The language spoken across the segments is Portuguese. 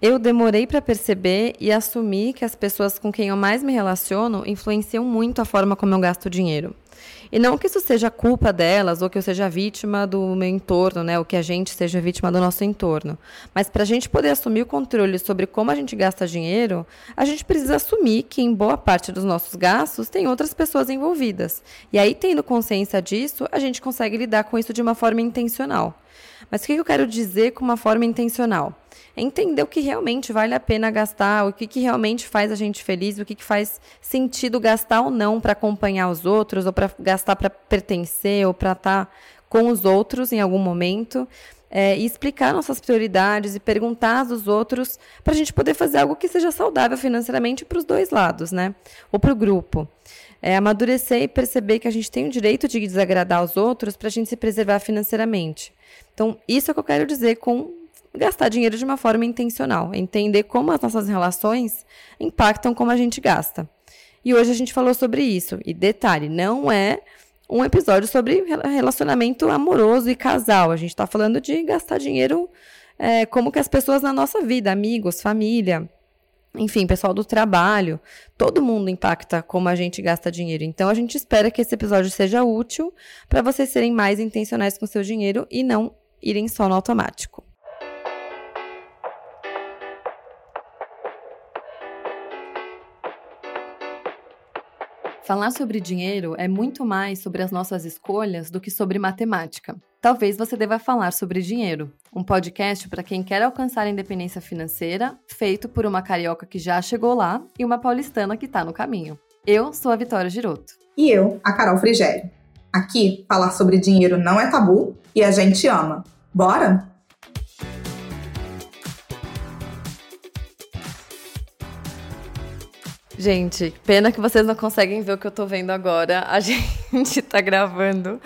eu demorei para perceber e assumir que as pessoas com quem eu mais me relaciono influenciam muito a forma como eu gasto dinheiro. E não que isso seja culpa delas ou que eu seja vítima do meu entorno, né? Ou que a gente seja vítima do nosso entorno. Mas para a gente poder assumir o controle sobre como a gente gasta dinheiro, a gente precisa assumir que em boa parte dos nossos gastos tem outras pessoas envolvidas. E aí, tendo consciência disso, a gente consegue lidar com isso de uma forma intencional. Mas o que eu quero dizer com uma forma intencional? É entender o que realmente vale a pena gastar, o que, que realmente faz a gente feliz, o que, que faz sentido gastar ou não para acompanhar os outros, ou para gastar para pertencer, ou para estar tá com os outros em algum momento. É, e explicar nossas prioridades e perguntar dos outros para a gente poder fazer algo que seja saudável financeiramente para os dois lados, né? Ou para o grupo. É, amadurecer e perceber que a gente tem o direito de desagradar os outros para a gente se preservar financeiramente. Então, isso é o que eu quero dizer com gastar dinheiro de uma forma intencional, entender como as nossas relações impactam como a gente gasta. E hoje a gente falou sobre isso. E detalhe, não é um episódio sobre relacionamento amoroso e casal. A gente está falando de gastar dinheiro é, como que as pessoas na nossa vida, amigos, família, enfim, pessoal do trabalho, todo mundo impacta como a gente gasta dinheiro. Então a gente espera que esse episódio seja útil para vocês serem mais intencionais com seu dinheiro e não irem só no automático. Falar sobre dinheiro é muito mais sobre as nossas escolhas do que sobre matemática. Talvez você deva falar sobre dinheiro, um podcast para quem quer alcançar a independência financeira, feito por uma carioca que já chegou lá e uma paulistana que está no caminho. Eu sou a Vitória Giroto. E eu, a Carol Frigério. Aqui, falar sobre dinheiro não é tabu e a gente ama. Bora? Gente, pena que vocês não conseguem ver o que eu tô vendo agora. A gente tá gravando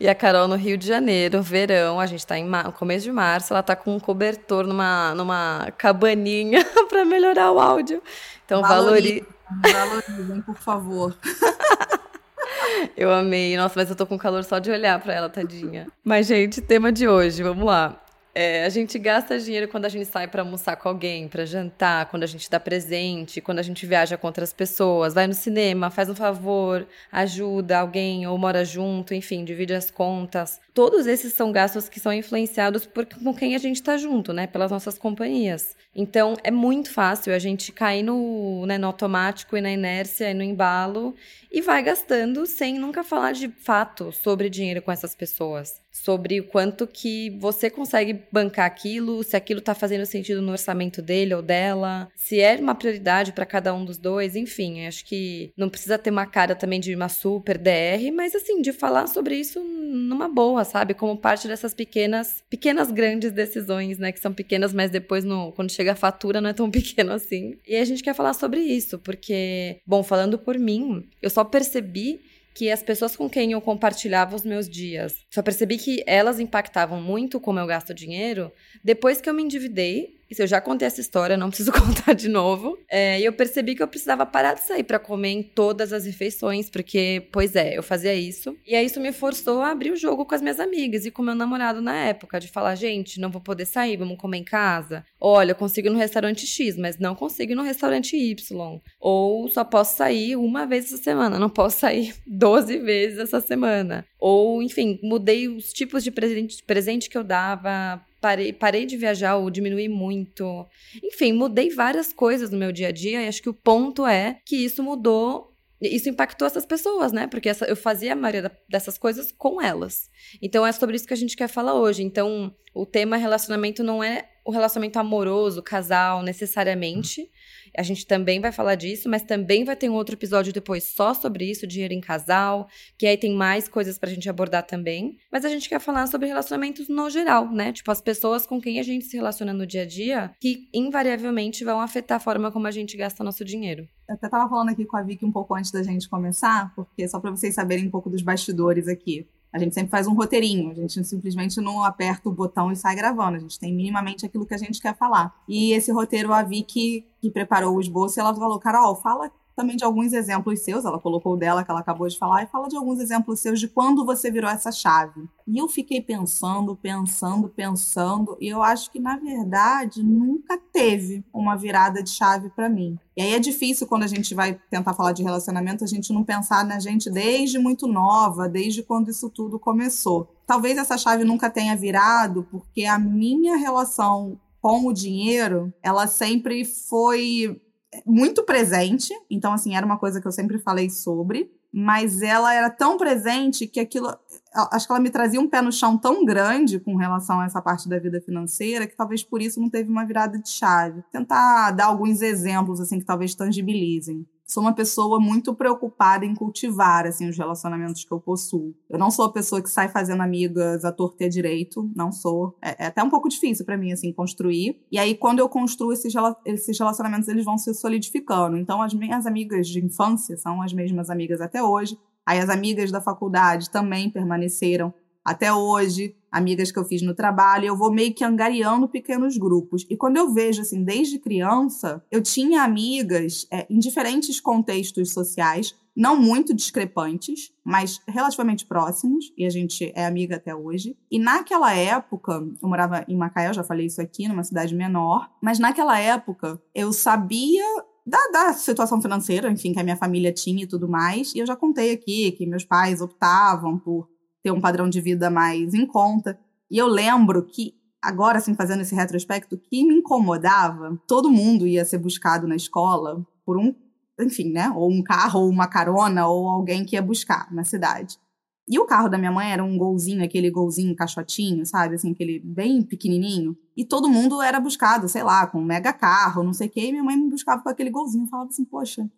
e a Carol no Rio de Janeiro, verão, a gente tá em começo de março, ela tá com um cobertor numa, numa cabaninha para melhorar o áudio. Então, valorize. Valorizem, por favor. Eu amei. Nossa, mas eu tô com calor só de olhar para ela, tadinha. Mas, gente, tema de hoje, vamos lá. É, a gente gasta dinheiro quando a gente sai para almoçar com alguém, para jantar, quando a gente dá presente, quando a gente viaja com outras pessoas, vai no cinema, faz um favor, ajuda alguém ou mora junto, enfim, divide as contas. Todos esses são gastos que são influenciados por com quem a gente está junto, né? Pelas nossas companhias. Então é muito fácil a gente cair no, né, no automático e na inércia e no embalo e vai gastando sem nunca falar de fato sobre dinheiro com essas pessoas sobre o quanto que você consegue bancar aquilo, se aquilo está fazendo sentido no orçamento dele ou dela, se é uma prioridade para cada um dos dois, enfim, acho que não precisa ter uma cara também de uma super DR, mas assim, de falar sobre isso numa boa, sabe? Como parte dessas pequenas, pequenas grandes decisões, né, que são pequenas, mas depois no, quando chega a fatura não é tão pequeno assim. E a gente quer falar sobre isso, porque, bom, falando por mim, eu só percebi que as pessoas com quem eu compartilhava os meus dias, só percebi que elas impactavam muito como eu gasto dinheiro depois que eu me endividei isso eu já contei essa história, não preciso contar de novo. É, e eu percebi que eu precisava parar de sair para comer em todas as refeições, porque, pois é, eu fazia isso. E aí isso me forçou a abrir o jogo com as minhas amigas e com meu namorado na época, de falar, gente, não vou poder sair, vamos comer em casa. Olha, eu consigo ir no restaurante X, mas não consigo ir no restaurante Y. Ou só posso sair uma vez essa semana, não posso sair 12 vezes essa semana. Ou, enfim, mudei os tipos de presente, presente que eu dava parei, parei de viajar ou diminuí muito. Enfim, mudei várias coisas no meu dia a dia e acho que o ponto é que isso mudou isso impactou essas pessoas, né? Porque essa, eu fazia a maioria dessas coisas com elas. Então é sobre isso que a gente quer falar hoje. Então, o tema relacionamento não é o relacionamento amoroso, casal, necessariamente. A gente também vai falar disso, mas também vai ter um outro episódio depois só sobre isso, dinheiro em casal, que aí tem mais coisas pra gente abordar também. Mas a gente quer falar sobre relacionamentos no geral, né? Tipo, as pessoas com quem a gente se relaciona no dia a dia, que invariavelmente vão afetar a forma como a gente gasta nosso dinheiro. Eu até tava falando aqui com a Vicky um pouco antes da gente começar, porque só para vocês saberem um pouco dos bastidores aqui. A gente sempre faz um roteirinho, a gente simplesmente não aperta o botão e sai gravando, a gente tem minimamente aquilo que a gente quer falar. E esse roteiro, a Vicky, que preparou o esboço, ela falou, Carol, fala também de alguns exemplos seus, ela colocou dela que ela acabou de falar, e fala de alguns exemplos seus de quando você virou essa chave. E eu fiquei pensando, pensando, pensando, e eu acho que na verdade nunca teve uma virada de chave para mim. E aí é difícil quando a gente vai tentar falar de relacionamento, a gente não pensar na gente desde muito nova, desde quando isso tudo começou. Talvez essa chave nunca tenha virado, porque a minha relação com o dinheiro, ela sempre foi muito presente. Então, assim, era uma coisa que eu sempre falei sobre. Mas ela era tão presente que aquilo. Acho que ela me trazia um pé no chão tão grande com relação a essa parte da vida financeira que talvez por isso não teve uma virada de chave. Tentar dar alguns exemplos, assim, que talvez tangibilizem sou uma pessoa muito preocupada em cultivar assim os relacionamentos que eu possuo. Eu não sou a pessoa que sai fazendo amigas à torta e direito, não sou. É, é até um pouco difícil para mim assim construir. E aí quando eu construo esses, esses relacionamentos, eles vão se solidificando. Então as minhas amigas de infância são as mesmas amigas até hoje. Aí as amigas da faculdade também permaneceram até hoje, amigas que eu fiz no trabalho, eu vou meio que angariando pequenos grupos. E quando eu vejo, assim, desde criança, eu tinha amigas é, em diferentes contextos sociais, não muito discrepantes, mas relativamente próximos, e a gente é amiga até hoje. E naquela época, eu morava em Macaé, eu já falei isso aqui, numa cidade menor, mas naquela época eu sabia da, da, situação financeira, enfim, que a minha família tinha e tudo mais. E eu já contei aqui que meus pais optavam por ter um padrão de vida mais em conta. E eu lembro que, agora, assim, fazendo esse retrospecto, que me incomodava, todo mundo ia ser buscado na escola por um, enfim, né? Ou um carro, ou uma carona, ou alguém que ia buscar na cidade. E o carro da minha mãe era um golzinho, aquele golzinho caixotinho, sabe? Assim, aquele bem pequenininho. E todo mundo era buscado, sei lá, com um mega carro, não sei o quê. E minha mãe me buscava com aquele golzinho. Eu falava assim, poxa,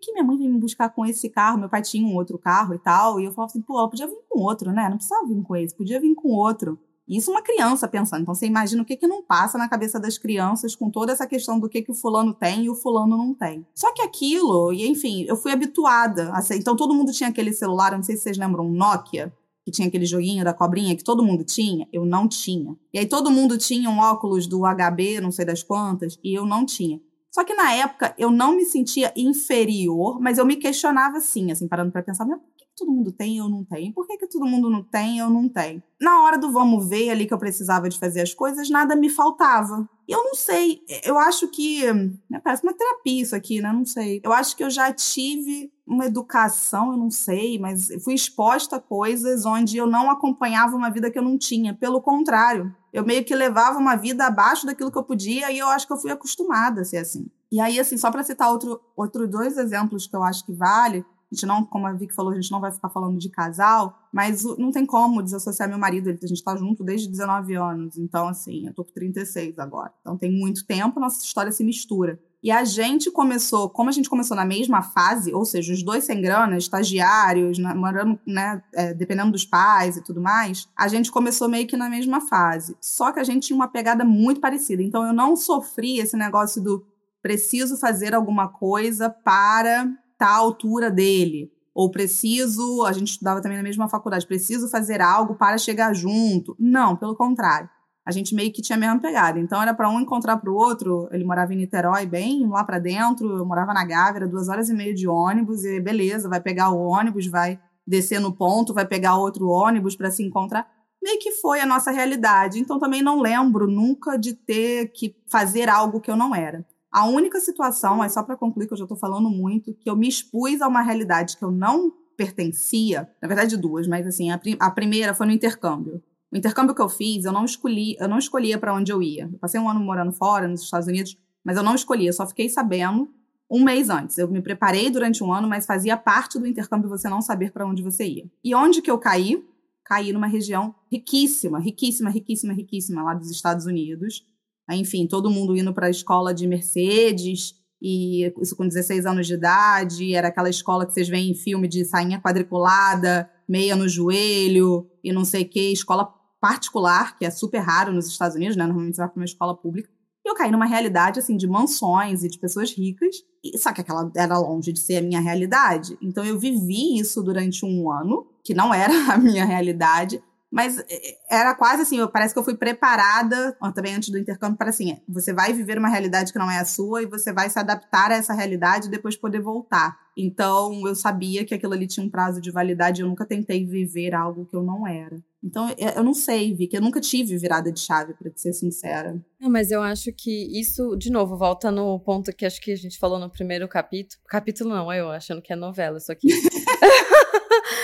que, minha mãe veio me buscar com esse carro? Meu pai tinha um outro carro e tal. E eu falava assim, pô, ela podia vir com outro, né? Não precisava vir com esse, podia vir com outro. E isso uma criança pensando. Então você imagina o que, que não passa na cabeça das crianças com toda essa questão do que, que o fulano tem e o fulano não tem. Só que aquilo, e enfim, eu fui habituada. A ser, então todo mundo tinha aquele celular, não sei se vocês lembram, um Nokia que tinha aquele joguinho da cobrinha que todo mundo tinha, eu não tinha. E aí todo mundo tinha um óculos do HB, não sei das quantas, e eu não tinha. Só que na época eu não me sentia inferior, mas eu me questionava assim, assim, parando para pensar, por que todo mundo tem e eu não tenho? Por que, que todo mundo não tem e eu não tenho? Na hora do vamos ver ali que eu precisava de fazer as coisas, nada me faltava. E eu não sei, eu acho que. Né, parece uma terapia isso aqui, né? Não sei. Eu acho que eu já tive uma educação, eu não sei, mas fui exposta a coisas onde eu não acompanhava uma vida que eu não tinha. Pelo contrário, eu meio que levava uma vida abaixo daquilo que eu podia e eu acho que eu fui acostumada a ser assim. E aí, assim, só para citar outro, outro dois exemplos que eu acho que vale, a gente não, como a Vicky falou, a gente não vai ficar falando de casal, mas não tem como desassociar meu marido, a gente tá junto desde 19 anos, então, assim, eu tô com 36 agora. Então tem muito tempo, nossa história se mistura. E a gente começou, como a gente começou na mesma fase, ou seja, os dois sem grana, estagiários, morando, né, é, dependendo dos pais e tudo mais, a gente começou meio que na mesma fase. Só que a gente tinha uma pegada muito parecida. Então eu não sofri esse negócio do preciso fazer alguma coisa para tal altura dele. Ou preciso, a gente estudava também na mesma faculdade, preciso fazer algo para chegar junto. Não, pelo contrário a gente meio que tinha a mesma pegada. Então era para um encontrar para o outro. Ele morava em Niterói, bem lá para dentro. Eu morava na Gávea, duas horas e meia de ônibus. E beleza, vai pegar o ônibus, vai descer no ponto, vai pegar outro ônibus para se encontrar. Meio que foi a nossa realidade. Então também não lembro nunca de ter que fazer algo que eu não era. A única situação, mas só para concluir que eu já estou falando muito, que eu me expus a uma realidade que eu não pertencia, na verdade duas, mas assim, a, prim a primeira foi no intercâmbio. O intercâmbio que eu fiz, eu não escolhi, eu não escolhia para onde eu ia. Eu passei um ano morando fora, nos Estados Unidos, mas eu não escolhia, eu só fiquei sabendo um mês antes. Eu me preparei durante um ano, mas fazia parte do intercâmbio você não saber para onde você ia. E onde que eu caí? Caí numa região riquíssima, riquíssima, riquíssima, riquíssima lá dos Estados Unidos. Enfim, todo mundo indo para a escola de Mercedes, e isso com 16 anos de idade, era aquela escola que vocês veem em filme de sainha quadriculada, meia no joelho e não sei o que, escola particular, que é super raro nos Estados Unidos, né? Normalmente você vai para uma escola pública. E eu caí numa realidade, assim, de mansões e de pessoas ricas. E, só que aquela era longe de ser a minha realidade. Então eu vivi isso durante um ano, que não era a minha realidade. Mas é, é, era quase assim, parece que eu fui preparada, também antes do intercâmbio, para assim, é, você vai viver uma realidade que não é a sua e você vai se adaptar a essa realidade e depois poder voltar. Então, eu sabia que aquilo ali tinha um prazo de validade, eu nunca tentei viver algo que eu não era. Então, eu não sei, Vi, que eu nunca tive virada de chave, para ser sincera. Não, mas eu acho que isso, de novo, volta no ponto que acho que a gente falou no primeiro capítulo. Capítulo não, eu achando que é novela isso aqui.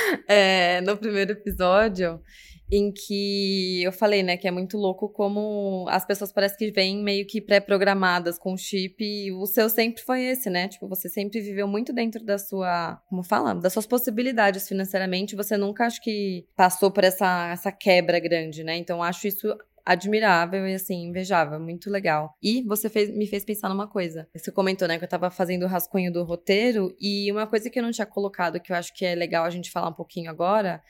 é, no primeiro episódio, em que eu falei, né, que é muito louco como as pessoas parecem que vêm meio que pré-programadas com chip e o seu sempre foi esse, né? Tipo, você sempre viveu muito dentro da sua, como fala, das suas possibilidades financeiramente, você nunca acho que passou por essa essa quebra grande, né? Então acho isso admirável e assim, invejável, muito legal. E você fez, me fez pensar numa coisa. Você comentou, né, que eu tava fazendo o rascunho do roteiro e uma coisa que eu não tinha colocado, que eu acho que é legal a gente falar um pouquinho agora,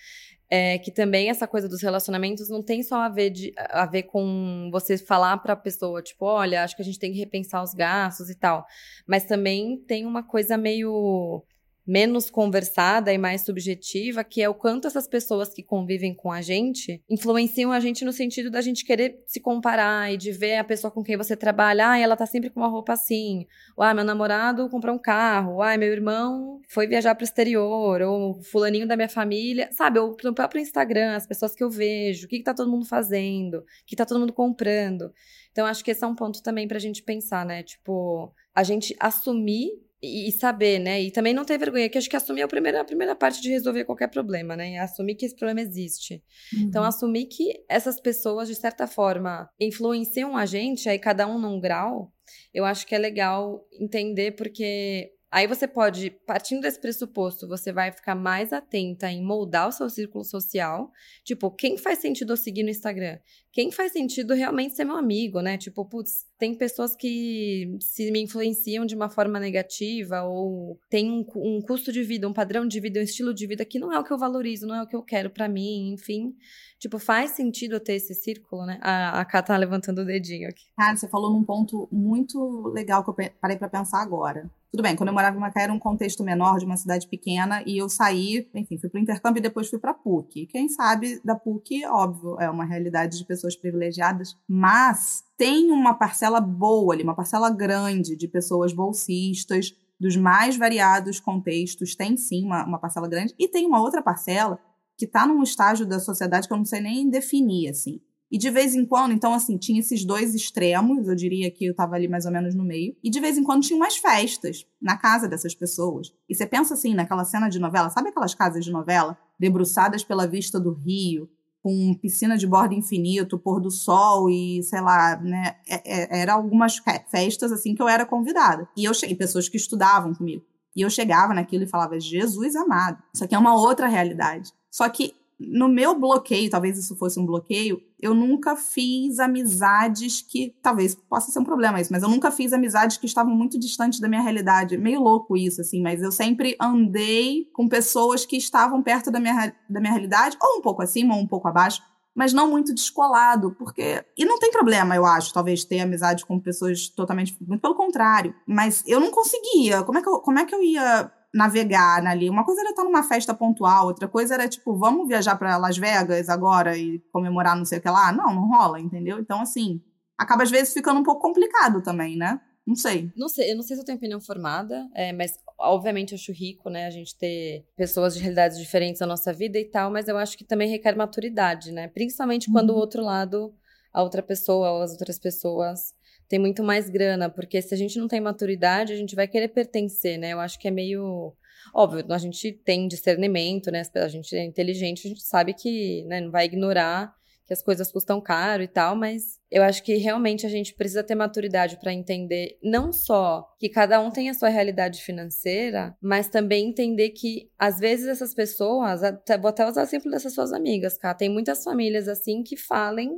é que também essa coisa dos relacionamentos não tem só a ver, de, a ver com você falar para a pessoa, tipo, olha, acho que a gente tem que repensar os gastos e tal. Mas também tem uma coisa meio menos conversada e mais subjetiva, que é o quanto essas pessoas que convivem com a gente influenciam a gente no sentido da gente querer se comparar e de ver a pessoa com quem você trabalha, ah, ela tá sempre com uma roupa assim, ah, meu namorado comprou um carro, ah, meu irmão foi viajar pro exterior, ou fulaninho da minha família, sabe, ou no próprio Instagram, as pessoas que eu vejo, o que, que tá todo mundo fazendo, o que tá todo mundo comprando. Então, acho que esse é um ponto também pra gente pensar, né? Tipo, a gente assumir e, saber, né? E também não ter vergonha, que acho que assumir é a primeira, a primeira parte de resolver qualquer problema, né? Assumir que esse problema existe. Então, uhum. Então, assumir que essas pessoas, de certa forma, influenciam a gente, aí cada um num grau, eu acho que é legal entender, porque Aí você pode, partindo desse pressuposto, você vai ficar mais atenta em moldar o seu círculo social. Tipo, quem faz sentido eu seguir no Instagram? Quem faz sentido realmente ser meu amigo, né? Tipo, putz, tem pessoas que se me influenciam de uma forma negativa ou tem um, um custo de vida, um padrão de vida, um estilo de vida que não é o que eu valorizo, não é o que eu quero para mim, enfim. Tipo, faz sentido eu ter esse círculo, né? A, a Ká tá levantando o dedinho aqui. Cara, você falou num ponto muito legal que eu parei para pensar agora tudo bem, quando eu morava em Macaé era um contexto menor, de uma cidade pequena, e eu saí, enfim, fui para o intercâmbio e depois fui para PUC. Quem sabe da PUC, óbvio, é uma realidade de pessoas privilegiadas, mas tem uma parcela boa ali, uma parcela grande de pessoas bolsistas, dos mais variados contextos, tem sim uma, uma parcela grande, e tem uma outra parcela que está num estágio da sociedade que eu não sei nem definir, assim, e de vez em quando, então, assim, tinha esses dois extremos, eu diria que eu estava ali mais ou menos no meio. E de vez em quando tinha umas festas na casa dessas pessoas. E você pensa assim, naquela cena de novela, sabe aquelas casas de novela debruçadas pela vista do rio, com piscina de borda infinito, pôr do sol e, sei lá, né? É, é, era algumas festas, assim, que eu era convidada. E eu cheguei, pessoas que estudavam comigo. E eu chegava naquilo e falava, Jesus amado, isso aqui é uma outra realidade. Só que no meu bloqueio, talvez isso fosse um bloqueio, eu nunca fiz amizades que. Talvez possa ser um problema isso, mas eu nunca fiz amizades que estavam muito distantes da minha realidade. Meio louco isso, assim, mas eu sempre andei com pessoas que estavam perto da minha, da minha realidade, ou um pouco acima, ou um pouco abaixo, mas não muito descolado, porque. E não tem problema, eu acho, talvez, ter amizade com pessoas totalmente. Muito pelo contrário. Mas eu não conseguia. Como é que eu, como é que eu ia navegar ali. Uma coisa era estar numa festa pontual, outra coisa era tipo, vamos viajar para Las Vegas agora e comemorar não sei o que lá. Não, não rola, entendeu? Então, assim, acaba às vezes ficando um pouco complicado também, né? Não sei. Não sei, eu não sei se eu tenho opinião formada, é, mas obviamente eu acho rico, né, a gente ter pessoas de realidades diferentes na nossa vida e tal, mas eu acho que também requer maturidade, né? Principalmente quando uhum. o outro lado, a outra pessoa ou as outras pessoas tem muito mais grana, porque se a gente não tem maturidade, a gente vai querer pertencer, né? Eu acho que é meio óbvio, a gente tem discernimento, né? A gente é inteligente, a gente sabe que né, não vai ignorar que as coisas custam caro e tal, mas eu acho que realmente a gente precisa ter maturidade para entender não só que cada um tem a sua realidade financeira, mas também entender que às vezes essas pessoas, até, vou até usar o exemplo dessas suas amigas, cara, tem muitas famílias assim que falem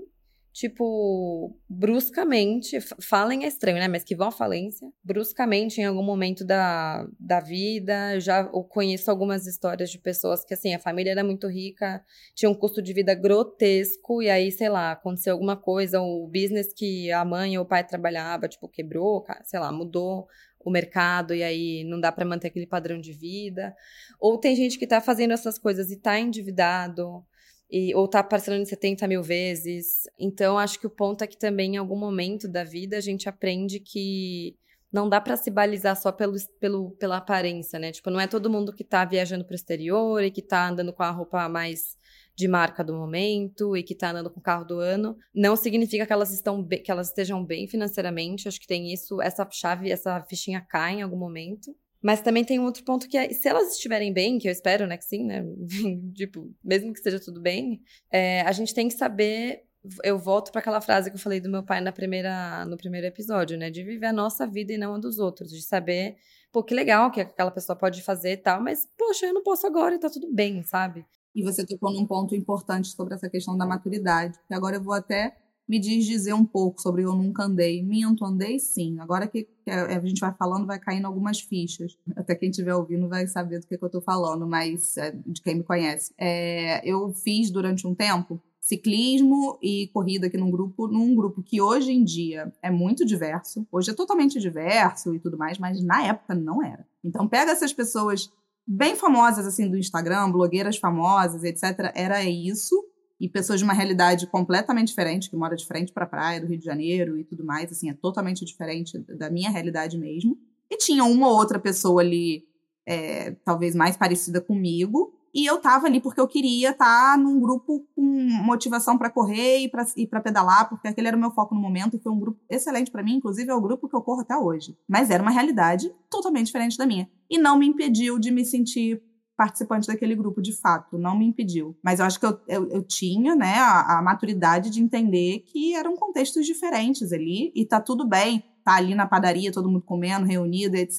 tipo, bruscamente, falem é estranho, né? Mas que vão à falência, bruscamente, em algum momento da, da vida. Eu já conheço algumas histórias de pessoas que, assim, a família era muito rica, tinha um custo de vida grotesco, e aí, sei lá, aconteceu alguma coisa, o business que a mãe ou o pai trabalhava, tipo, quebrou, sei lá, mudou o mercado e aí não dá para manter aquele padrão de vida. Ou tem gente que tá fazendo essas coisas e tá endividado e, ou tá parcelando em 70 mil vezes. Então, acho que o ponto é que também, em algum momento da vida, a gente aprende que não dá para se balizar só pelo, pelo, pela aparência, né? Tipo, não é todo mundo que tá viajando pro exterior e que tá andando com a roupa mais de marca do momento e que tá andando com o carro do ano. Não significa que elas, estão que elas estejam bem financeiramente. Acho que tem isso, essa chave, essa fichinha cai em algum momento. Mas também tem um outro ponto que é, se elas estiverem bem, que eu espero, né, que sim, né, tipo, mesmo que esteja tudo bem, é, a gente tem que saber eu volto para aquela frase que eu falei do meu pai na primeira, no primeiro episódio, né? De viver a nossa vida e não a dos outros. De saber, pô, que legal que aquela pessoa pode fazer e tal, mas, poxa, eu não posso agora e tá tudo bem, sabe? E você tocou num ponto importante sobre essa questão da maturidade. Que agora eu vou até me dizer um pouco sobre eu nunca andei. Minto, andei sim. Agora que, a gente vai falando, vai caindo algumas fichas. Até quem estiver ouvindo vai saber do que, que eu tô falando, mas é, de quem me conhece. É, eu fiz durante um tempo ciclismo e corrida aqui num grupo, num grupo que hoje em dia é muito diverso. Hoje é totalmente diverso e tudo mais, mas na época não era. Então pega essas pessoas bem famosas assim do Instagram, blogueiras famosas, etc. Era isso. E pessoas de uma realidade completamente diferente, que mora de frente para a praia do Rio de Janeiro e tudo mais, assim, é totalmente diferente da minha realidade mesmo. E tinha uma ou outra pessoa ali, é, talvez mais parecida comigo, e eu tava ali porque eu queria estar tá num grupo com motivação para correr e para pra pedalar, porque aquele era o meu foco no momento e foi um grupo excelente para mim, inclusive é o grupo que eu corro até hoje. Mas era uma realidade totalmente diferente da minha. E não me impediu de me sentir participante daquele grupo, de fato, não me impediu. Mas eu acho que eu, eu, eu tinha, né, a, a, maturidade de entender que eram contextos diferentes ali, e tá tudo bem, tá ali na padaria, todo mundo comendo, reunido, etc.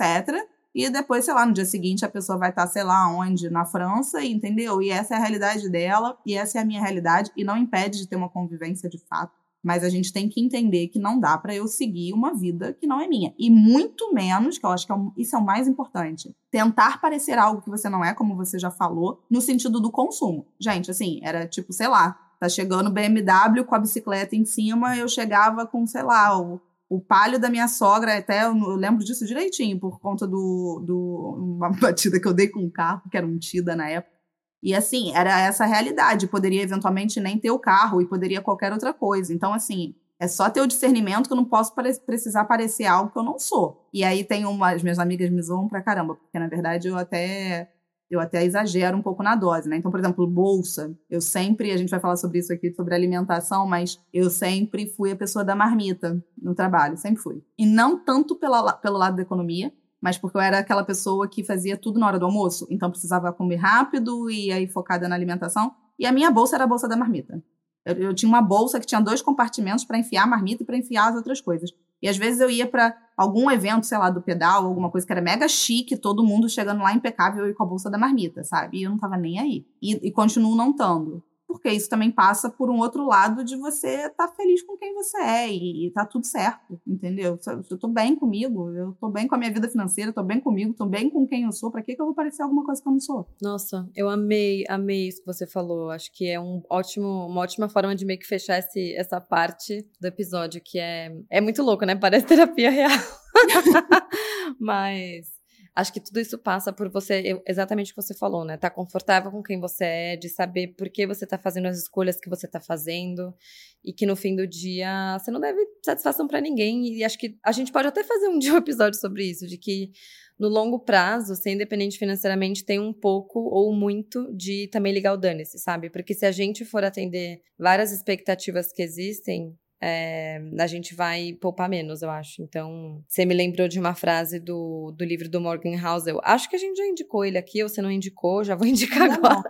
E depois, sei lá, no dia seguinte a pessoa vai estar, sei lá, onde, na França, entendeu? E essa é a realidade dela, e essa é a minha realidade, e não impede de ter uma convivência de fato. Mas a gente tem que entender que não dá para eu seguir uma vida que não é minha. E muito menos, que eu acho que é isso é o mais importante, tentar parecer algo que você não é, como você já falou, no sentido do consumo. Gente, assim, era tipo, sei lá, tá chegando BMW com a bicicleta em cima, eu chegava com, sei lá, o o palio da minha sogra, até eu, lembro disso direitinho, por conta do, do uma batida que eu dei com o carro, que era um Tida na época. E assim, era essa a realidade. Poderia eventualmente nem ter o carro e poderia qualquer outra coisa. Então, assim, é só ter o discernimento que eu não posso pare precisar parecer algo que eu não sou. E aí tem umas as minhas amigas me zoam pra caramba, porque na verdade eu até eu até exagero um pouco na dose, né? Então, por exemplo, bolsa, eu sempre, a gente vai falar sobre isso aqui, sobre alimentação, mas eu sempre fui a pessoa da marmita no trabalho, sempre fui. E não tanto pela, pelo lado da economia, mas porque eu era aquela pessoa que fazia tudo na hora do almoço, então precisava comer rápido e aí focada na alimentação. E a minha bolsa era a bolsa da marmita. Eu, eu tinha uma bolsa que tinha dois compartimentos para enfiar a marmita e para enfiar as outras coisas. E às vezes eu ia para algum evento, sei lá, do pedal, alguma coisa que era mega chique, todo mundo chegando lá impecável e com a bolsa da marmita, sabe? E eu não tava nem aí. E, e continuo não estando porque isso também passa por um outro lado de você estar tá feliz com quem você é e, tá tudo certo, entendeu? Eu tô bem comigo, eu tô bem com a minha vida financeira, tô bem comigo, tô bem com quem eu sou, para que que eu vou parecer alguma coisa que eu não sou? Nossa, eu amei, amei isso que você falou. Acho que é um ótimo, uma ótima forma de meio que fechar esse, essa parte do episódio que é é muito louco, né? Parece terapia real. Mas Acho que tudo isso passa por você, exatamente o que você falou, né? Tá confortável com quem você é, de saber por que você tá fazendo as escolhas que você tá fazendo e que no fim do dia você não deve satisfação para ninguém. E acho que a gente pode até fazer um dia um episódio sobre isso, de que no longo prazo, ser independente financeiramente tem um pouco ou muito de também ligar o dane-se, sabe? Porque se a gente for atender várias expectativas que existem, é, a gente vai poupar menos, eu acho. Então, você me lembrou de uma frase do, do livro do Morgan Housel. Acho que a gente já indicou ele aqui, ou você não indicou, já vou indicar agora.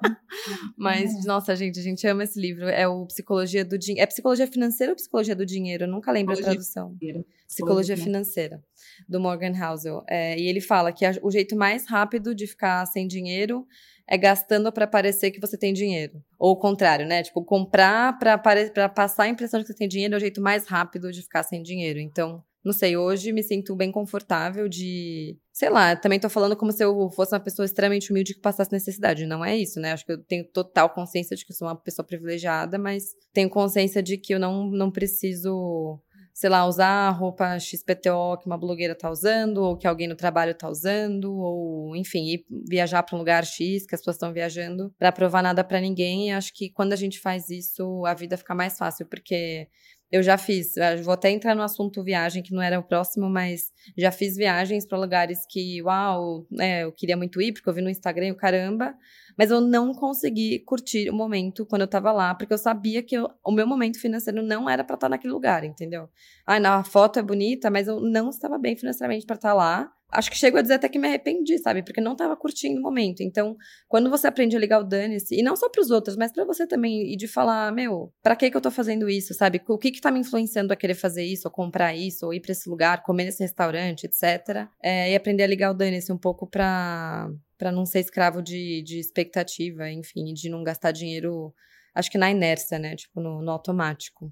Mas, nossa, gente, a gente ama esse livro. É o Psicologia do Dinheiro. É Psicologia Financeira ou Psicologia do Dinheiro? Eu nunca lembro Psicologia a tradução. Financeira. Psicologia Financeira, do Morgan Housel. É, e ele fala que a, o jeito mais rápido de ficar sem dinheiro é gastando para parecer que você tem dinheiro. Ou o contrário, né? Tipo, comprar para passar a impressão de que você tem dinheiro é o jeito mais rápido de ficar sem dinheiro. Então, não sei, hoje me sinto bem confortável de. Sei lá, também tô falando como se eu fosse uma pessoa extremamente humilde que passasse necessidade. Não é isso, né? Acho que eu tenho total consciência de que eu sou uma pessoa privilegiada, mas tenho consciência de que eu não, não preciso sei lá, usar a roupa XPTO que uma blogueira tá usando, ou que alguém no trabalho tá usando, ou, enfim, ir viajar para um lugar X que as pessoas estão viajando, para provar nada para ninguém. E acho que quando a gente faz isso, a vida fica mais fácil, porque eu já fiz, eu vou até entrar no assunto viagem, que não era o próximo, mas já fiz viagens para lugares que, uau, né, eu queria muito ir, porque eu vi no Instagram o caramba, mas eu não consegui curtir o momento quando eu tava lá, porque eu sabia que eu, o meu momento financeiro não era para estar naquele lugar, entendeu? Ah, na foto é bonita, mas eu não estava bem financeiramente para estar lá acho que chego a dizer até que me arrependi, sabe? Porque não tava curtindo o momento. Então, quando você aprende a ligar o dane-se, e não só para os outros, mas para você também, e de falar, meu, para que que eu tô fazendo isso, sabe? O que que tá me influenciando a querer fazer isso, ou comprar isso, ou ir para esse lugar, comer nesse restaurante, etc. É, e aprender a ligar o dane-se um pouco pra, pra não ser escravo de, de expectativa, enfim, de não gastar dinheiro, acho que na inércia, né? Tipo, no, no automático.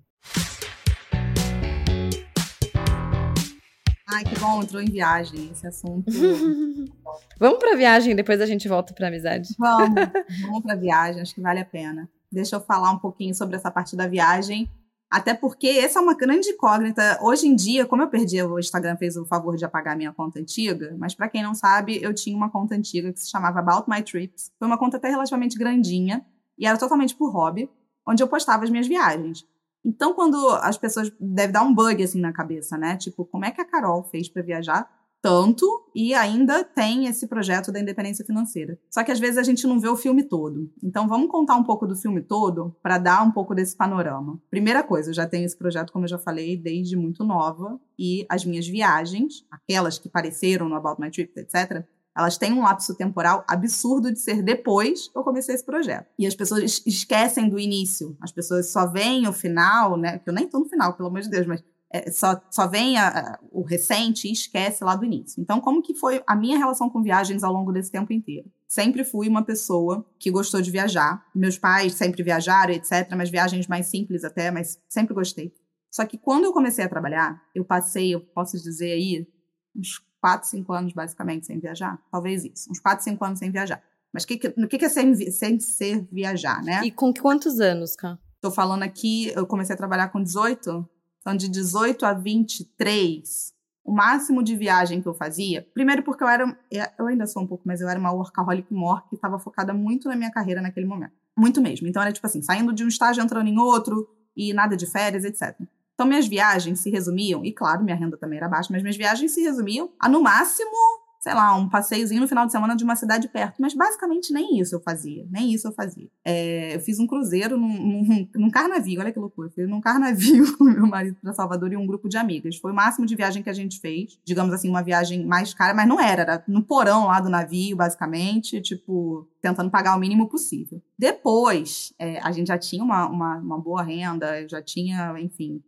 Ai, que bom, entrou em viagem esse assunto. vamos pra viagem, depois a gente volta pra amizade. Vamos, vamos pra viagem, acho que vale a pena. Deixa eu falar um pouquinho sobre essa parte da viagem. Até porque essa é uma grande incógnita. Hoje em dia, como eu perdi, o Instagram fez o favor de apagar minha conta antiga, mas para quem não sabe, eu tinha uma conta antiga que se chamava About My Trips. Foi uma conta até relativamente grandinha e era totalmente por hobby, onde eu postava as minhas viagens. Então, quando as pessoas deve dar um bug assim na cabeça, né? Tipo, como é que a Carol fez para viajar tanto e ainda tem esse projeto da independência financeira? Só que às vezes a gente não vê o filme todo. Então, vamos contar um pouco do filme todo para dar um pouco desse panorama. Primeira coisa, eu já tenho esse projeto, como eu já falei, desde muito nova e as minhas viagens, aquelas que apareceram no About My Trip, etc elas têm um lapso temporal absurdo de ser depois que eu comecei esse projeto. E as pessoas esquecem do início. As pessoas só veem o final, né? Que eu nem tô no final, pelo amor de Deus, mas é, só, só vem a, a, o recente e esquece lá do início. Então, como que foi a minha relação com viagens ao longo desse tempo inteiro? Sempre fui uma pessoa que gostou de viajar. Meus pais sempre viajaram, etc., mas viagens mais simples até, mas sempre gostei. Só que quando eu comecei a trabalhar, eu passei, eu posso dizer aí, uns 4, 5 anos basicamente sem viajar. Talvez isso, uns 4, 5 anos sem viajar. Mas o que, que, que, que é sem, sem ser viajar, né? E com quantos anos, Cá? Tô falando aqui, eu comecei a trabalhar com 18, então de 18 a 23, o máximo de viagem que eu fazia, primeiro porque eu era, eu ainda sou um pouco, mas eu era uma workaholic more que estava focada muito na minha carreira naquele momento. Muito mesmo. Então era tipo assim, saindo de um estágio, entrando em outro, e nada de férias, etc. Então, minhas viagens se resumiam, e claro, minha renda também era baixa, mas minhas viagens se resumiam a, no máximo, sei lá, um passeiozinho no final de semana de uma cidade perto. Mas basicamente nem isso eu fazia. Nem isso eu fazia. É, eu fiz um cruzeiro num, num, num, carnavio, olha que loucura. Eu fui num carnavio com meu marido para Salvador e um grupo de amigas. Foi o máximo de viagem que a gente fez. Digamos assim, uma viagem mais cara, mas não era. Era no porão lá do navio, basicamente. Tipo, tentando pagar o mínimo possível. Depois, é, a gente já tinha uma, uma, uma, boa renda, eu já tinha, enfim,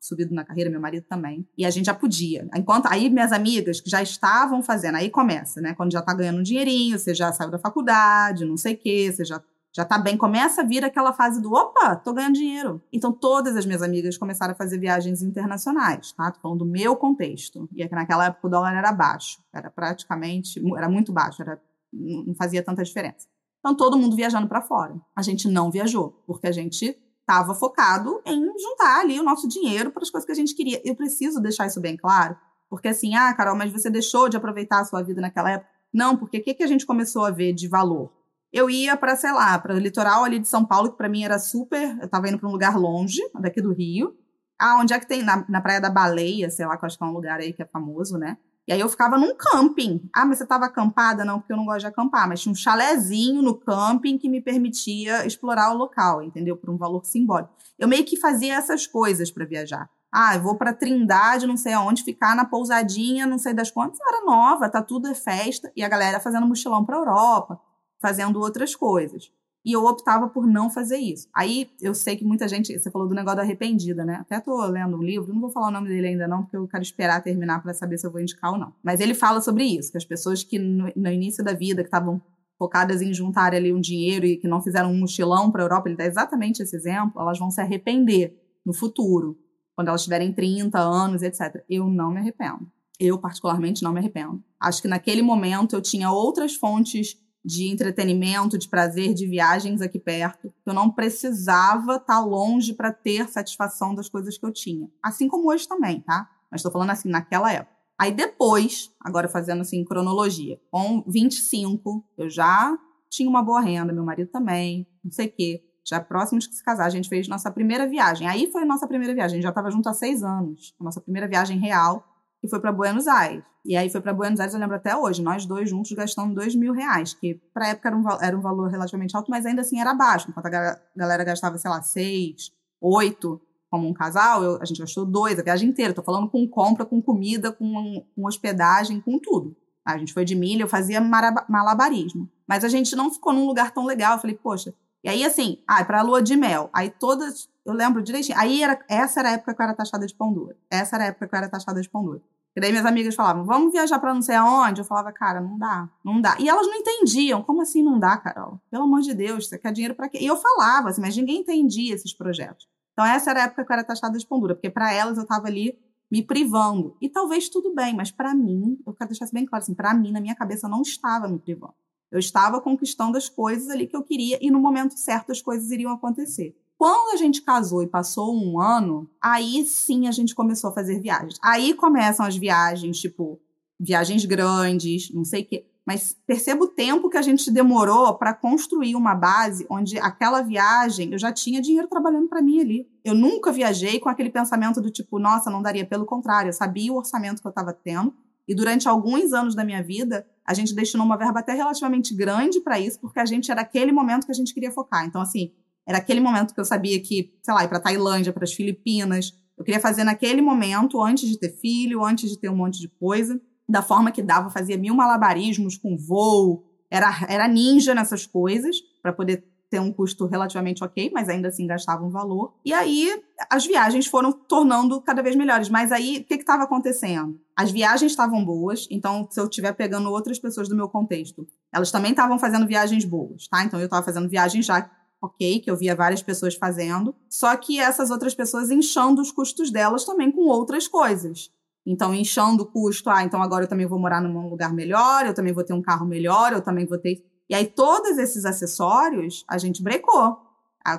subido na carreira, meu marido também. E a gente já podia. Enquanto aí minhas amigas que já estavam fazendo, aí começa, né? Quando já tá ganhando um dinheirinho, você já saiu da faculdade, não sei o quê, você já já tá bem, começa a vir aquela fase do opa, tô ganhando dinheiro. Então todas as minhas amigas começaram a fazer viagens internacionais, tá? Tô falando do meu contexto. E é que naquela época o dólar era baixo, era praticamente, era muito baixo, era não fazia tanta diferença. Então, todo mundo viajando para fora. A gente não viajou, porque a gente estava focado em juntar ali o nosso dinheiro para as coisas que a gente queria. Eu preciso deixar isso bem claro, porque assim, ah, Carol, mas você deixou de aproveitar a sua vida naquela época? Não, porque o que, que a gente começou a ver de valor? Eu ia para, sei lá, para o litoral ali de São Paulo, que para mim era super. Eu estava indo para um lugar longe, daqui do Rio. Ah, onde é que tem? Na, na Praia da Baleia, sei lá, que eu acho que é um lugar aí que é famoso, né? E aí eu ficava num camping. Ah, mas você estava acampada? Não, porque eu não gosto de acampar. Mas tinha um chalezinho no camping que me permitia explorar o local, entendeu? Por um valor simbólico. Eu meio que fazia essas coisas para viajar. Ah, eu vou para Trindade, não sei aonde, ficar na pousadinha, não sei das quantas. Era nova, tá tudo é festa. E a galera fazendo mochilão para Europa, fazendo outras coisas e eu optava por não fazer isso. Aí eu sei que muita gente, você falou do negócio da arrependida, né? Até tô lendo um livro, não vou falar o nome dele ainda não, porque eu quero esperar terminar para saber se eu vou indicar ou não. Mas ele fala sobre isso, que as pessoas que no, no início da vida que estavam focadas em juntar ali um dinheiro e que não fizeram um mochilão para a Europa, ele dá exatamente esse exemplo, elas vão se arrepender no futuro, quando elas tiverem 30 anos, etc. Eu não me arrependo. Eu, particularmente, não me arrependo. Acho que naquele momento eu tinha outras fontes de entretenimento, de prazer, de viagens aqui perto. Eu não precisava estar tá longe para ter satisfação das coisas que eu tinha. Assim como hoje também, tá? Mas estou falando assim, naquela época. Aí depois, agora fazendo assim cronologia, com 25, eu já tinha uma boa renda, meu marido também, não sei o quê. Já próximo de se casar, a gente fez nossa primeira viagem. Aí foi nossa primeira viagem, a gente já estava junto há seis anos. A nossa primeira viagem real, que foi para Buenos Aires. E aí foi para Buenos Aires, eu lembro até hoje, nós dois juntos gastando dois mil reais, que para época era um, era um valor relativamente alto, mas ainda assim era baixo. Enquanto a galera gastava, sei lá, seis, oito, como um casal, eu, a gente gastou dois a viagem inteira. Tô falando com compra, com comida, com, com hospedagem, com tudo. A gente foi de milha, eu fazia malabarismo. Mas a gente não ficou num lugar tão legal. Eu falei, poxa. E aí, assim, ah, pra lua de mel. Aí todas, eu lembro direitinho. Aí era, essa era a época que eu era taxada de pão duro. Essa era a época que eu era taxada de pão duro. E daí minhas amigas falavam, vamos viajar para não sei aonde? Eu falava, cara, não dá, não dá. E elas não entendiam. Como assim não dá, Carol? Pelo amor de Deus, você quer dinheiro para quê? E eu falava, assim, mas ninguém entendia esses projetos. Então essa era a época que eu era taxada de pão dura, porque para elas eu estava ali me privando. E talvez tudo bem, mas para mim, eu quero deixar isso bem claro, assim, para mim, na minha cabeça, eu não estava me privando. Eu estava conquistando as coisas ali que eu queria e no momento certo as coisas iriam acontecer. Quando a gente casou e passou um ano, aí sim a gente começou a fazer viagens. Aí começam as viagens, tipo, viagens grandes, não sei o quê. Mas perceba o tempo que a gente demorou para construir uma base onde aquela viagem eu já tinha dinheiro trabalhando para mim ali. Eu nunca viajei com aquele pensamento do tipo, nossa, não daria. Pelo contrário, eu sabia o orçamento que eu estava tendo. E durante alguns anos da minha vida, a gente destinou uma verba até relativamente grande para isso, porque a gente era aquele momento que a gente queria focar. Então, assim, era aquele momento que eu sabia que, sei lá, ir para Tailândia, para as Filipinas, eu queria fazer naquele momento, antes de ter filho, antes de ter um monte de coisa, da forma que dava, fazia mil malabarismos com voo, era, era ninja nessas coisas, para poder ter um custo relativamente ok, mas ainda assim gastava um valor. E aí as viagens foram tornando cada vez melhores. Mas aí o que estava acontecendo? As viagens estavam boas, então se eu estiver pegando outras pessoas do meu contexto, elas também estavam fazendo viagens boas, tá? Então eu estava fazendo viagens já ok, que eu via várias pessoas fazendo, só que essas outras pessoas inchando os custos delas também com outras coisas. Então, inchando o custo, ah, então agora eu também vou morar num lugar melhor, eu também vou ter um carro melhor, eu também vou ter. E aí, todos esses acessórios, a gente brecou.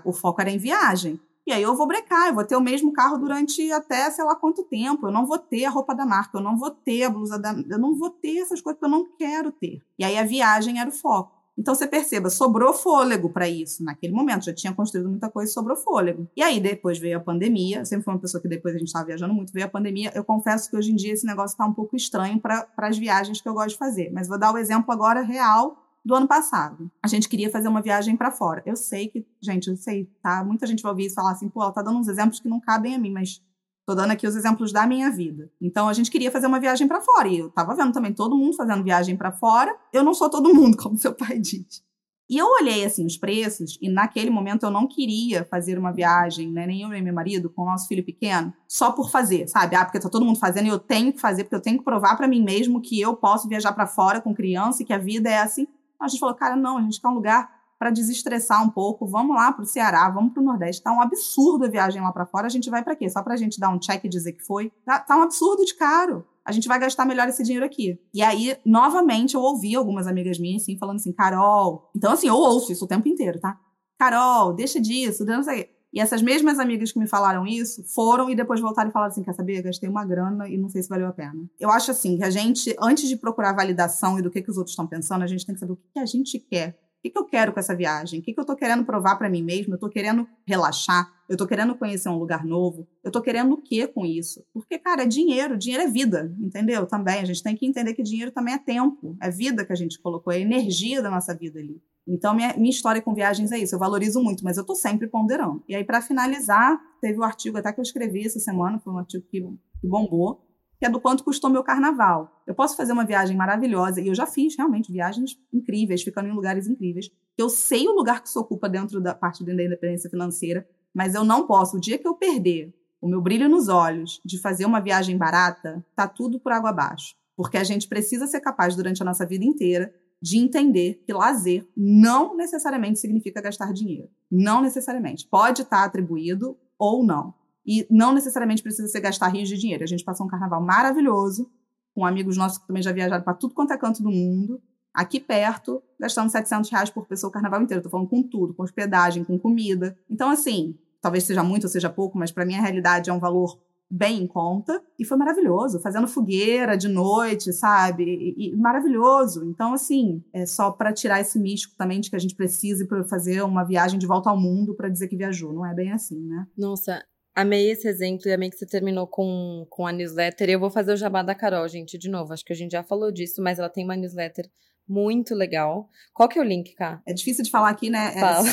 O foco era em viagem. E aí eu vou brecar, eu vou ter o mesmo carro durante até sei lá quanto tempo. Eu não vou ter a roupa da marca, eu não vou ter a blusa da. Eu não vou ter essas coisas que eu não quero ter. E aí a viagem era o foco. Então você perceba, sobrou fôlego para isso naquele momento. Já tinha construído muita coisa, sobrou fôlego. E aí depois veio a pandemia. Eu sempre fui uma pessoa que depois a gente estava viajando muito, veio a pandemia. Eu confesso que hoje em dia esse negócio está um pouco estranho para as viagens que eu gosto de fazer. Mas vou dar o exemplo agora real do ano passado. A gente queria fazer uma viagem para fora. Eu sei que, gente, eu sei, tá? Muita gente vai ouvir isso e falar assim, pô, ela tá dando uns exemplos que não cabem a mim, mas Tô dando aqui os exemplos da minha vida. Então a gente queria fazer uma viagem para fora e eu tava vendo também todo mundo fazendo viagem para fora. Eu não sou todo mundo, como seu pai diz. E eu olhei assim os preços e naquele momento eu não queria fazer uma viagem, né, nem eu nem meu marido com o nosso filho pequeno, só por fazer, sabe? Ah, porque tá todo mundo fazendo e eu tenho que fazer porque eu tenho que provar para mim mesmo que eu posso viajar para fora com criança e que a vida é assim. A gente falou, cara, não, a gente quer um lugar para desestressar um pouco. Vamos lá para o Ceará, vamos para o Nordeste. Tá um absurdo a viagem lá para fora. A gente vai para quê? Só para a gente dar um check e dizer que foi? Tá, tá um absurdo de caro. A gente vai gastar melhor esse dinheiro aqui. E aí, novamente, eu ouvi algumas amigas minhas assim, falando assim, Carol. Então, assim, eu ouço isso o tempo inteiro, tá? Carol, deixa disso, não sei. E essas mesmas amigas que me falaram isso foram e depois voltaram e falaram assim: quer saber? Gastei uma grana e não sei se valeu a pena. Eu acho assim que a gente, antes de procurar validação e do que, que os outros estão pensando, a gente tem que saber o que, que a gente quer que, que eu quero com essa viagem? O que, que eu estou querendo provar para mim mesmo? Eu estou querendo relaxar? Eu estou querendo conhecer um lugar novo? Eu estou querendo o que com isso? Porque, cara, é dinheiro. Dinheiro é vida, entendeu? Também. A gente tem que entender que dinheiro também é tempo. É vida que a gente colocou, é energia da nossa vida ali. Então, minha, minha história com viagens é isso. Eu valorizo muito, mas eu estou sempre ponderando. E aí, para finalizar, teve o um artigo até que eu escrevi essa semana, foi um artigo que, que bombou, que é do quanto custou meu carnaval. Eu posso fazer uma viagem maravilhosa, e eu já fiz realmente viagens incríveis, ficando em lugares incríveis. Eu sei o lugar que se ocupa dentro da parte da independência financeira, mas eu não posso. O dia que eu perder o meu brilho nos olhos de fazer uma viagem barata, tá tudo por água abaixo. Porque a gente precisa ser capaz, durante a nossa vida inteira, de entender que lazer não necessariamente significa gastar dinheiro. Não necessariamente. Pode estar atribuído ou não. E não necessariamente precisa ser gastar rios de dinheiro. A gente passou um carnaval maravilhoso, com amigos nossos que também já viajaram para tudo quanto é canto do mundo. aqui perto, gastando 700 reais por pessoa o carnaval inteiro. Tô falando com tudo, com hospedagem, com comida. Então, assim, talvez seja muito ou seja pouco, mas para mim a realidade é um valor bem em conta. E foi maravilhoso, fazendo fogueira de noite, sabe? E, e maravilhoso. Então, assim, é só para tirar esse místico também de que a gente precise para fazer uma viagem de volta ao mundo para dizer que viajou. Não é bem assim, né? Nossa, Amei esse exemplo e amei que você terminou com, com a newsletter. E eu vou fazer o jabá da Carol, gente, de novo. Acho que a gente já falou disso, mas ela tem uma newsletter muito legal. Qual que é o link, cá? É difícil de falar aqui, né? Fala.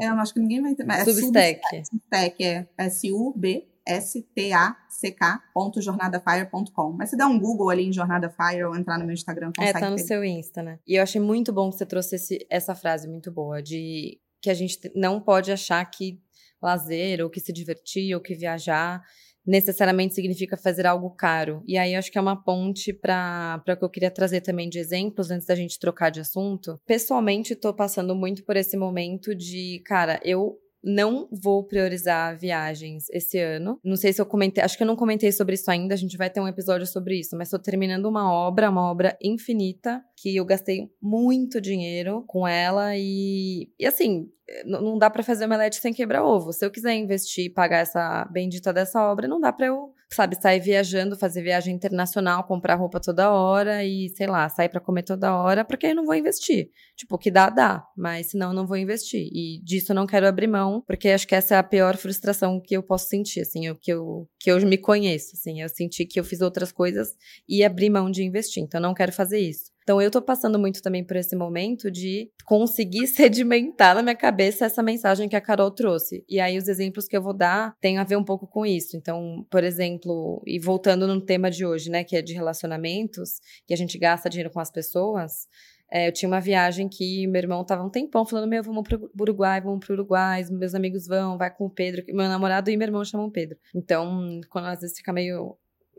É, eu acho que ninguém vai entender. É Substack. Substack, é S-U-B S-T-A-C-K.jornadafire.com. Mas se der um Google ali em Jornada Fire ou entrar no meu Instagram, consegue É, tá no ter. seu Insta, né? E eu achei muito bom que você trouxe esse, essa frase muito boa, de que a gente não pode achar que lazer, ou que se divertir, ou que viajar necessariamente significa fazer algo caro. E aí acho que é uma ponte para o que eu queria trazer também de exemplos antes da gente trocar de assunto. Pessoalmente, estou passando muito por esse momento de, cara, eu não vou priorizar viagens esse ano. Não sei se eu comentei, acho que eu não comentei sobre isso ainda, a gente vai ter um episódio sobre isso, mas estou terminando uma obra, uma obra infinita, que eu gastei muito dinheiro com ela e, e assim, não dá para fazer omelete sem quebrar ovo. Se eu quiser investir e pagar essa bendita dessa obra, não dá para eu, sabe, sair viajando, fazer viagem internacional, comprar roupa toda hora e, sei lá, sair para comer toda hora, porque eu não vou investir. Tipo, o que dá, dá, mas senão eu não vou investir. E disso eu não quero abrir mão, porque acho que essa é a pior frustração que eu posso sentir, assim, eu, que eu que eu me conheço, assim, eu senti que eu fiz outras coisas e abri mão de investir. Então não quero fazer isso. Então eu tô passando muito também por esse momento de conseguir sedimentar na minha cabeça essa mensagem que a Carol trouxe. E aí os exemplos que eu vou dar têm a ver um pouco com isso. Então, por exemplo, e voltando no tema de hoje, né, que é de relacionamentos, que a gente gasta dinheiro com as pessoas, é, eu tinha uma viagem que meu irmão tava um tempão falando: Meu, vamos pro Uruguai, vamos pro Uruguai, meus amigos vão, vai com o Pedro. Meu namorado e meu irmão chamam Pedro. Então, quando às vezes fica meio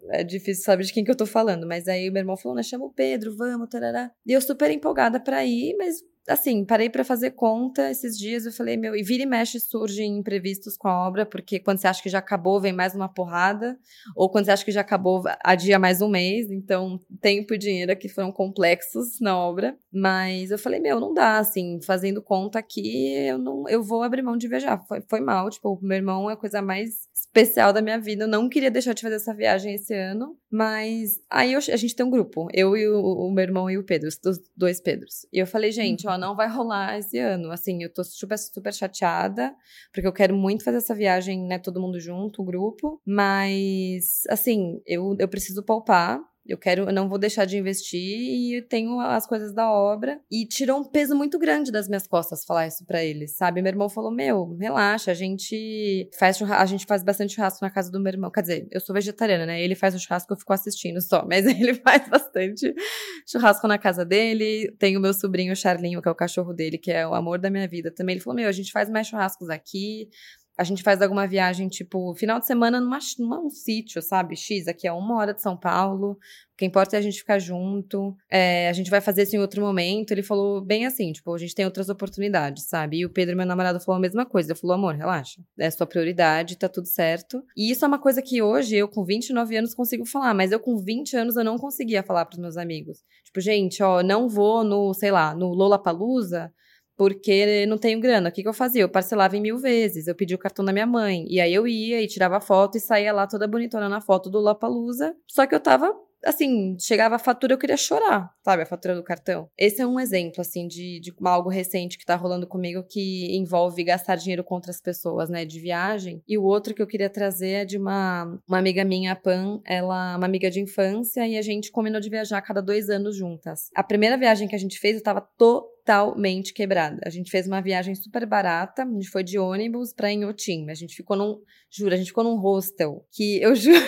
é difícil saber de quem que eu tô falando, mas aí meu irmão falou, né, chama o Pedro, vamos, tarará. E eu super empolgada pra ir, mas assim, parei para fazer conta esses dias, eu falei, meu, e vira e mexe surgem imprevistos com a obra, porque quando você acha que já acabou, vem mais uma porrada, ou quando você acha que já acabou, adia mais um mês, então tempo e dinheiro aqui foram complexos na obra, mas eu falei, meu, não dá, assim, fazendo conta aqui, eu não, eu vou abrir mão de viajar, foi, foi mal, tipo, meu irmão é a coisa mais especial da minha vida, eu não queria deixar de fazer essa viagem esse ano, mas aí eu, a gente tem um grupo, eu e o, o meu irmão e o Pedro, os dois Pedros, e eu falei, gente, ó, não vai rolar esse ano. Assim, eu tô super, super chateada, porque eu quero muito fazer essa viagem, né, todo mundo junto, o grupo. Mas, assim, eu, eu preciso poupar. Eu quero, eu não vou deixar de investir e tenho as coisas da obra. E tirou um peso muito grande das minhas costas falar isso para eles, sabe? Meu irmão falou: Meu, relaxa, a gente faz a gente faz bastante churrasco na casa do meu irmão. Quer dizer, eu sou vegetariana, né? Ele faz o churrasco, eu fico assistindo só, mas ele faz bastante churrasco na casa dele. Tem o meu sobrinho Charlinho, que é o cachorro dele, que é o amor da minha vida também. Ele falou: Meu, a gente faz mais churrascos aqui a gente faz alguma viagem, tipo, final de semana numa, num sítio, sabe? X, aqui é uma hora de São Paulo. O que importa é a gente ficar junto. É, a gente vai fazer isso em outro momento. Ele falou bem assim, tipo, a gente tem outras oportunidades, sabe? E o Pedro, meu namorado, falou a mesma coisa. Ele falou, amor, relaxa. É sua prioridade, tá tudo certo. E isso é uma coisa que hoje eu, com 29 anos, consigo falar. Mas eu, com 20 anos, eu não conseguia falar pros meus amigos. Tipo, gente, ó, não vou no, sei lá, no Lollapalooza porque não tenho grana. O que, que eu fazia? Eu parcelava em mil vezes. Eu pedia o cartão da minha mãe. E aí eu ia e tirava foto e saía lá toda bonitona na foto do Lollapalooza. Só que eu tava assim, chegava a fatura, eu queria chorar, sabe? A fatura do cartão. Esse é um exemplo, assim, de, de algo recente que tá rolando comigo que envolve gastar dinheiro com outras pessoas, né? De viagem. E o outro que eu queria trazer é de uma, uma amiga minha, a Pan, ela é uma amiga de infância e a gente combinou de viajar a cada dois anos juntas. A primeira viagem que a gente fez, eu tava totalmente quebrada. A gente fez uma viagem super barata, a gente foi de ônibus pra Inhotim. A gente ficou num, juro, a gente ficou num hostel que eu juro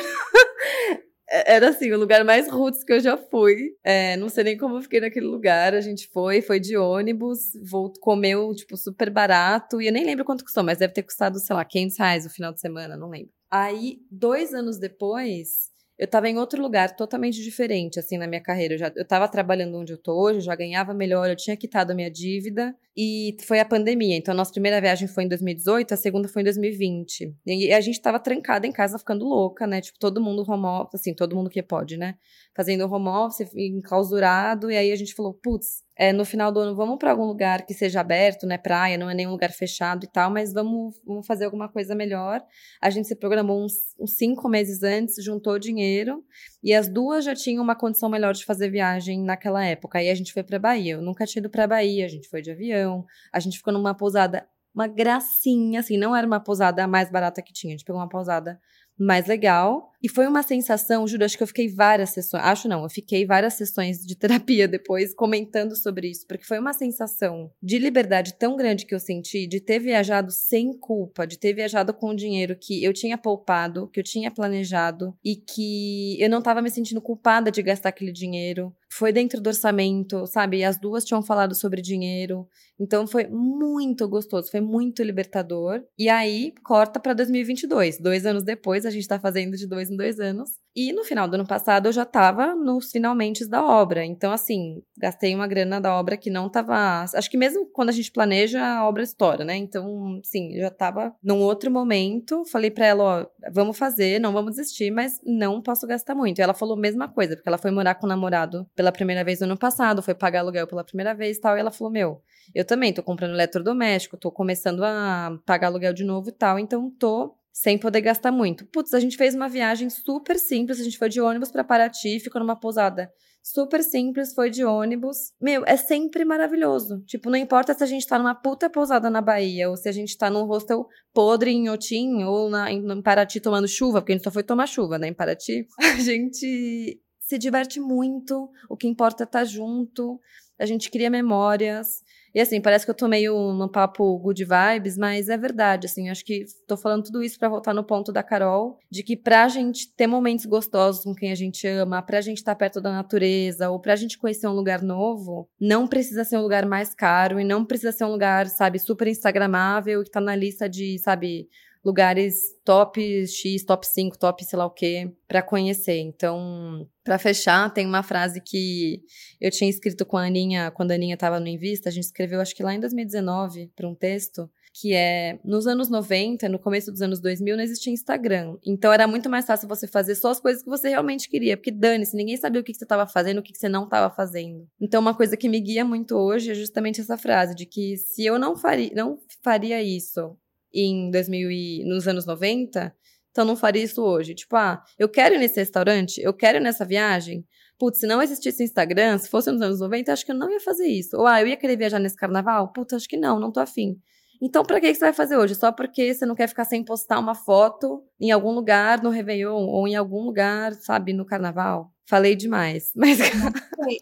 é, era assim, o lugar mais roots que eu já fui. É, não sei nem como eu fiquei naquele lugar. A gente foi, foi de ônibus, voltou, comeu, tipo, super barato. E eu nem lembro quanto custou, mas deve ter custado, sei lá, 500 reais o final de semana, não lembro. Aí, dois anos depois, eu tava em outro lugar totalmente diferente, assim, na minha carreira. Eu, já, eu tava trabalhando onde eu tô hoje, eu já ganhava melhor, eu tinha quitado a minha dívida e foi a pandemia. Então, a nossa primeira viagem foi em 2018, a segunda foi em 2020. E a gente tava trancada em casa, ficando louca, né? Tipo, todo mundo home office, assim, todo mundo que pode, né? Fazendo home office, enclausurado. E aí a gente falou, putz, é, no final do ano vamos para algum lugar que seja aberto, né? Praia, não é nenhum lugar fechado e tal, mas vamos, vamos fazer alguma coisa melhor. A gente se programou uns, uns cinco meses antes, juntou dinheiro e as duas já tinham uma condição melhor de fazer viagem naquela época. Aí a gente foi para Bahia. Eu nunca tinha ido para Bahia, a gente foi de avião, a gente ficou numa pousada, uma gracinha, assim, não era uma pousada mais barata que tinha, a gente pegou uma pousada mais legal. E foi uma sensação, juro, acho que eu fiquei várias sessões, acho não, eu fiquei várias sessões de terapia depois comentando sobre isso, porque foi uma sensação de liberdade tão grande que eu senti de ter viajado sem culpa, de ter viajado com o dinheiro que eu tinha poupado, que eu tinha planejado e que eu não estava me sentindo culpada de gastar aquele dinheiro. Foi dentro do orçamento, sabe? E as duas tinham falado sobre dinheiro. Então foi muito gostoso, foi muito libertador. E aí corta para 2022, dois anos depois, a gente tá fazendo de dois em dois anos. E no final do ano passado eu já tava nos finalmente da obra. Então, assim, gastei uma grana da obra que não tava. Acho que mesmo quando a gente planeja, a obra estoura, né? Então, sim, já tava num outro momento. Falei pra ela: ó, vamos fazer, não vamos desistir, mas não posso gastar muito. E ela falou a mesma coisa, porque ela foi morar com o namorado pela primeira vez no ano passado, foi pagar aluguel pela primeira vez e tal. E ela falou: meu, eu também tô comprando eletrodoméstico, tô começando a pagar aluguel de novo e tal, então tô sem poder gastar muito. Putz, a gente fez uma viagem super simples, a gente foi de ônibus para Paraty, ficou numa pousada super simples, foi de ônibus. Meu, é sempre maravilhoso. Tipo, não importa se a gente tá numa puta pousada na Bahia, ou se a gente tá num hostel podre em Otim, ou na, em Paraty tomando chuva, porque a gente só foi tomar chuva, né, em Paraty. A gente se diverte muito, o que importa é estar tá junto, a gente cria memórias. E assim, parece que eu tô meio no papo good vibes, mas é verdade, assim, acho que tô falando tudo isso para voltar no ponto da Carol, de que pra gente ter momentos gostosos com quem a gente ama, pra gente estar tá perto da natureza, ou pra gente conhecer um lugar novo, não precisa ser um lugar mais caro e não precisa ser um lugar, sabe, super instagramável que tá na lista de, sabe, lugares top X, top 5, top sei lá o quê, para conhecer. Então, para fechar, tem uma frase que eu tinha escrito com a Aninha, quando a Aninha estava no Invista, a gente escreveu acho que lá em 2019 para um texto, que é nos anos 90, no começo dos anos 2000, não existia Instagram. Então era muito mais fácil você fazer só as coisas que você realmente queria, porque dane-se, ninguém sabia o que, você estava fazendo, o que, que você não estava fazendo. Então uma coisa que me guia muito hoje é justamente essa frase de que se eu não faria, não faria isso em 2000 e, nos anos 90, então não faria isso hoje. Tipo, ah, eu quero ir nesse restaurante, eu quero ir nessa viagem. Putz, se não existisse Instagram, se fosse nos anos 90, acho que eu não ia fazer isso. Ou, ah, eu ia querer viajar nesse carnaval? Putz, acho que não, não tô afim. Então, pra que você vai fazer hoje? Só porque você não quer ficar sem postar uma foto em algum lugar no Réveillon ou em algum lugar, sabe, no carnaval? Falei demais, mas.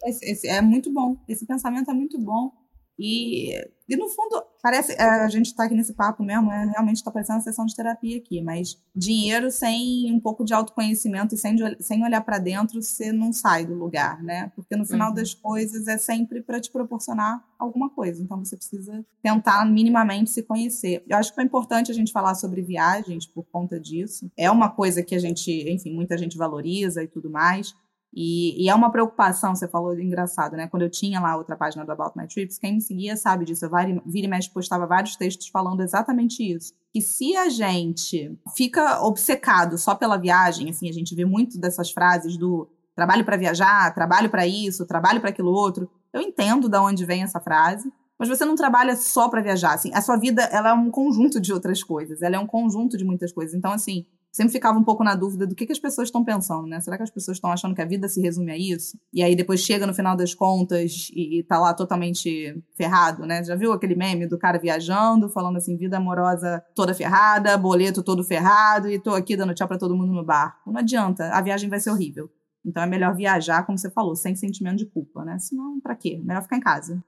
Esse, esse é muito bom. Esse pensamento é muito bom. E, e no fundo, parece. É, a gente está aqui nesse papo mesmo, é, realmente está parecendo uma sessão de terapia aqui, mas dinheiro sem um pouco de autoconhecimento e sem, sem olhar para dentro, você não sai do lugar, né? Porque no final uhum. das coisas é sempre para te proporcionar alguma coisa. Então você precisa tentar minimamente se conhecer. Eu acho que é importante a gente falar sobre viagens por conta disso. É uma coisa que a gente, enfim, muita gente valoriza e tudo mais. E, e, é uma preocupação, você falou engraçado, né? Quando eu tinha lá outra página do About My Trips, quem me seguia sabe disso. Eu vira e mexe postava vários textos falando exatamente isso. Que se a gente fica obcecado só pela viagem, assim, a gente vê muito dessas frases do trabalho para viajar, trabalho para isso, trabalho para aquilo outro. Eu entendo de onde vem essa frase, mas você não trabalha só para viajar. Assim, a sua vida ela é um conjunto de outras coisas, ela é um conjunto de muitas coisas. Então, assim, sempre ficava um pouco na dúvida do que, que as pessoas estão pensando, né? Será que as pessoas estão achando que a vida se resume a isso? E aí depois chega no final das contas e, tá lá totalmente ferrado, né? Já viu aquele meme do cara viajando, falando assim, vida amorosa toda ferrada, boleto todo ferrado e tô aqui dando tchau para todo mundo no barco. Não adianta, a viagem vai ser horrível. Então é melhor viajar, como você falou, sem sentimento de culpa, né? Senão, para quê? Melhor ficar em casa.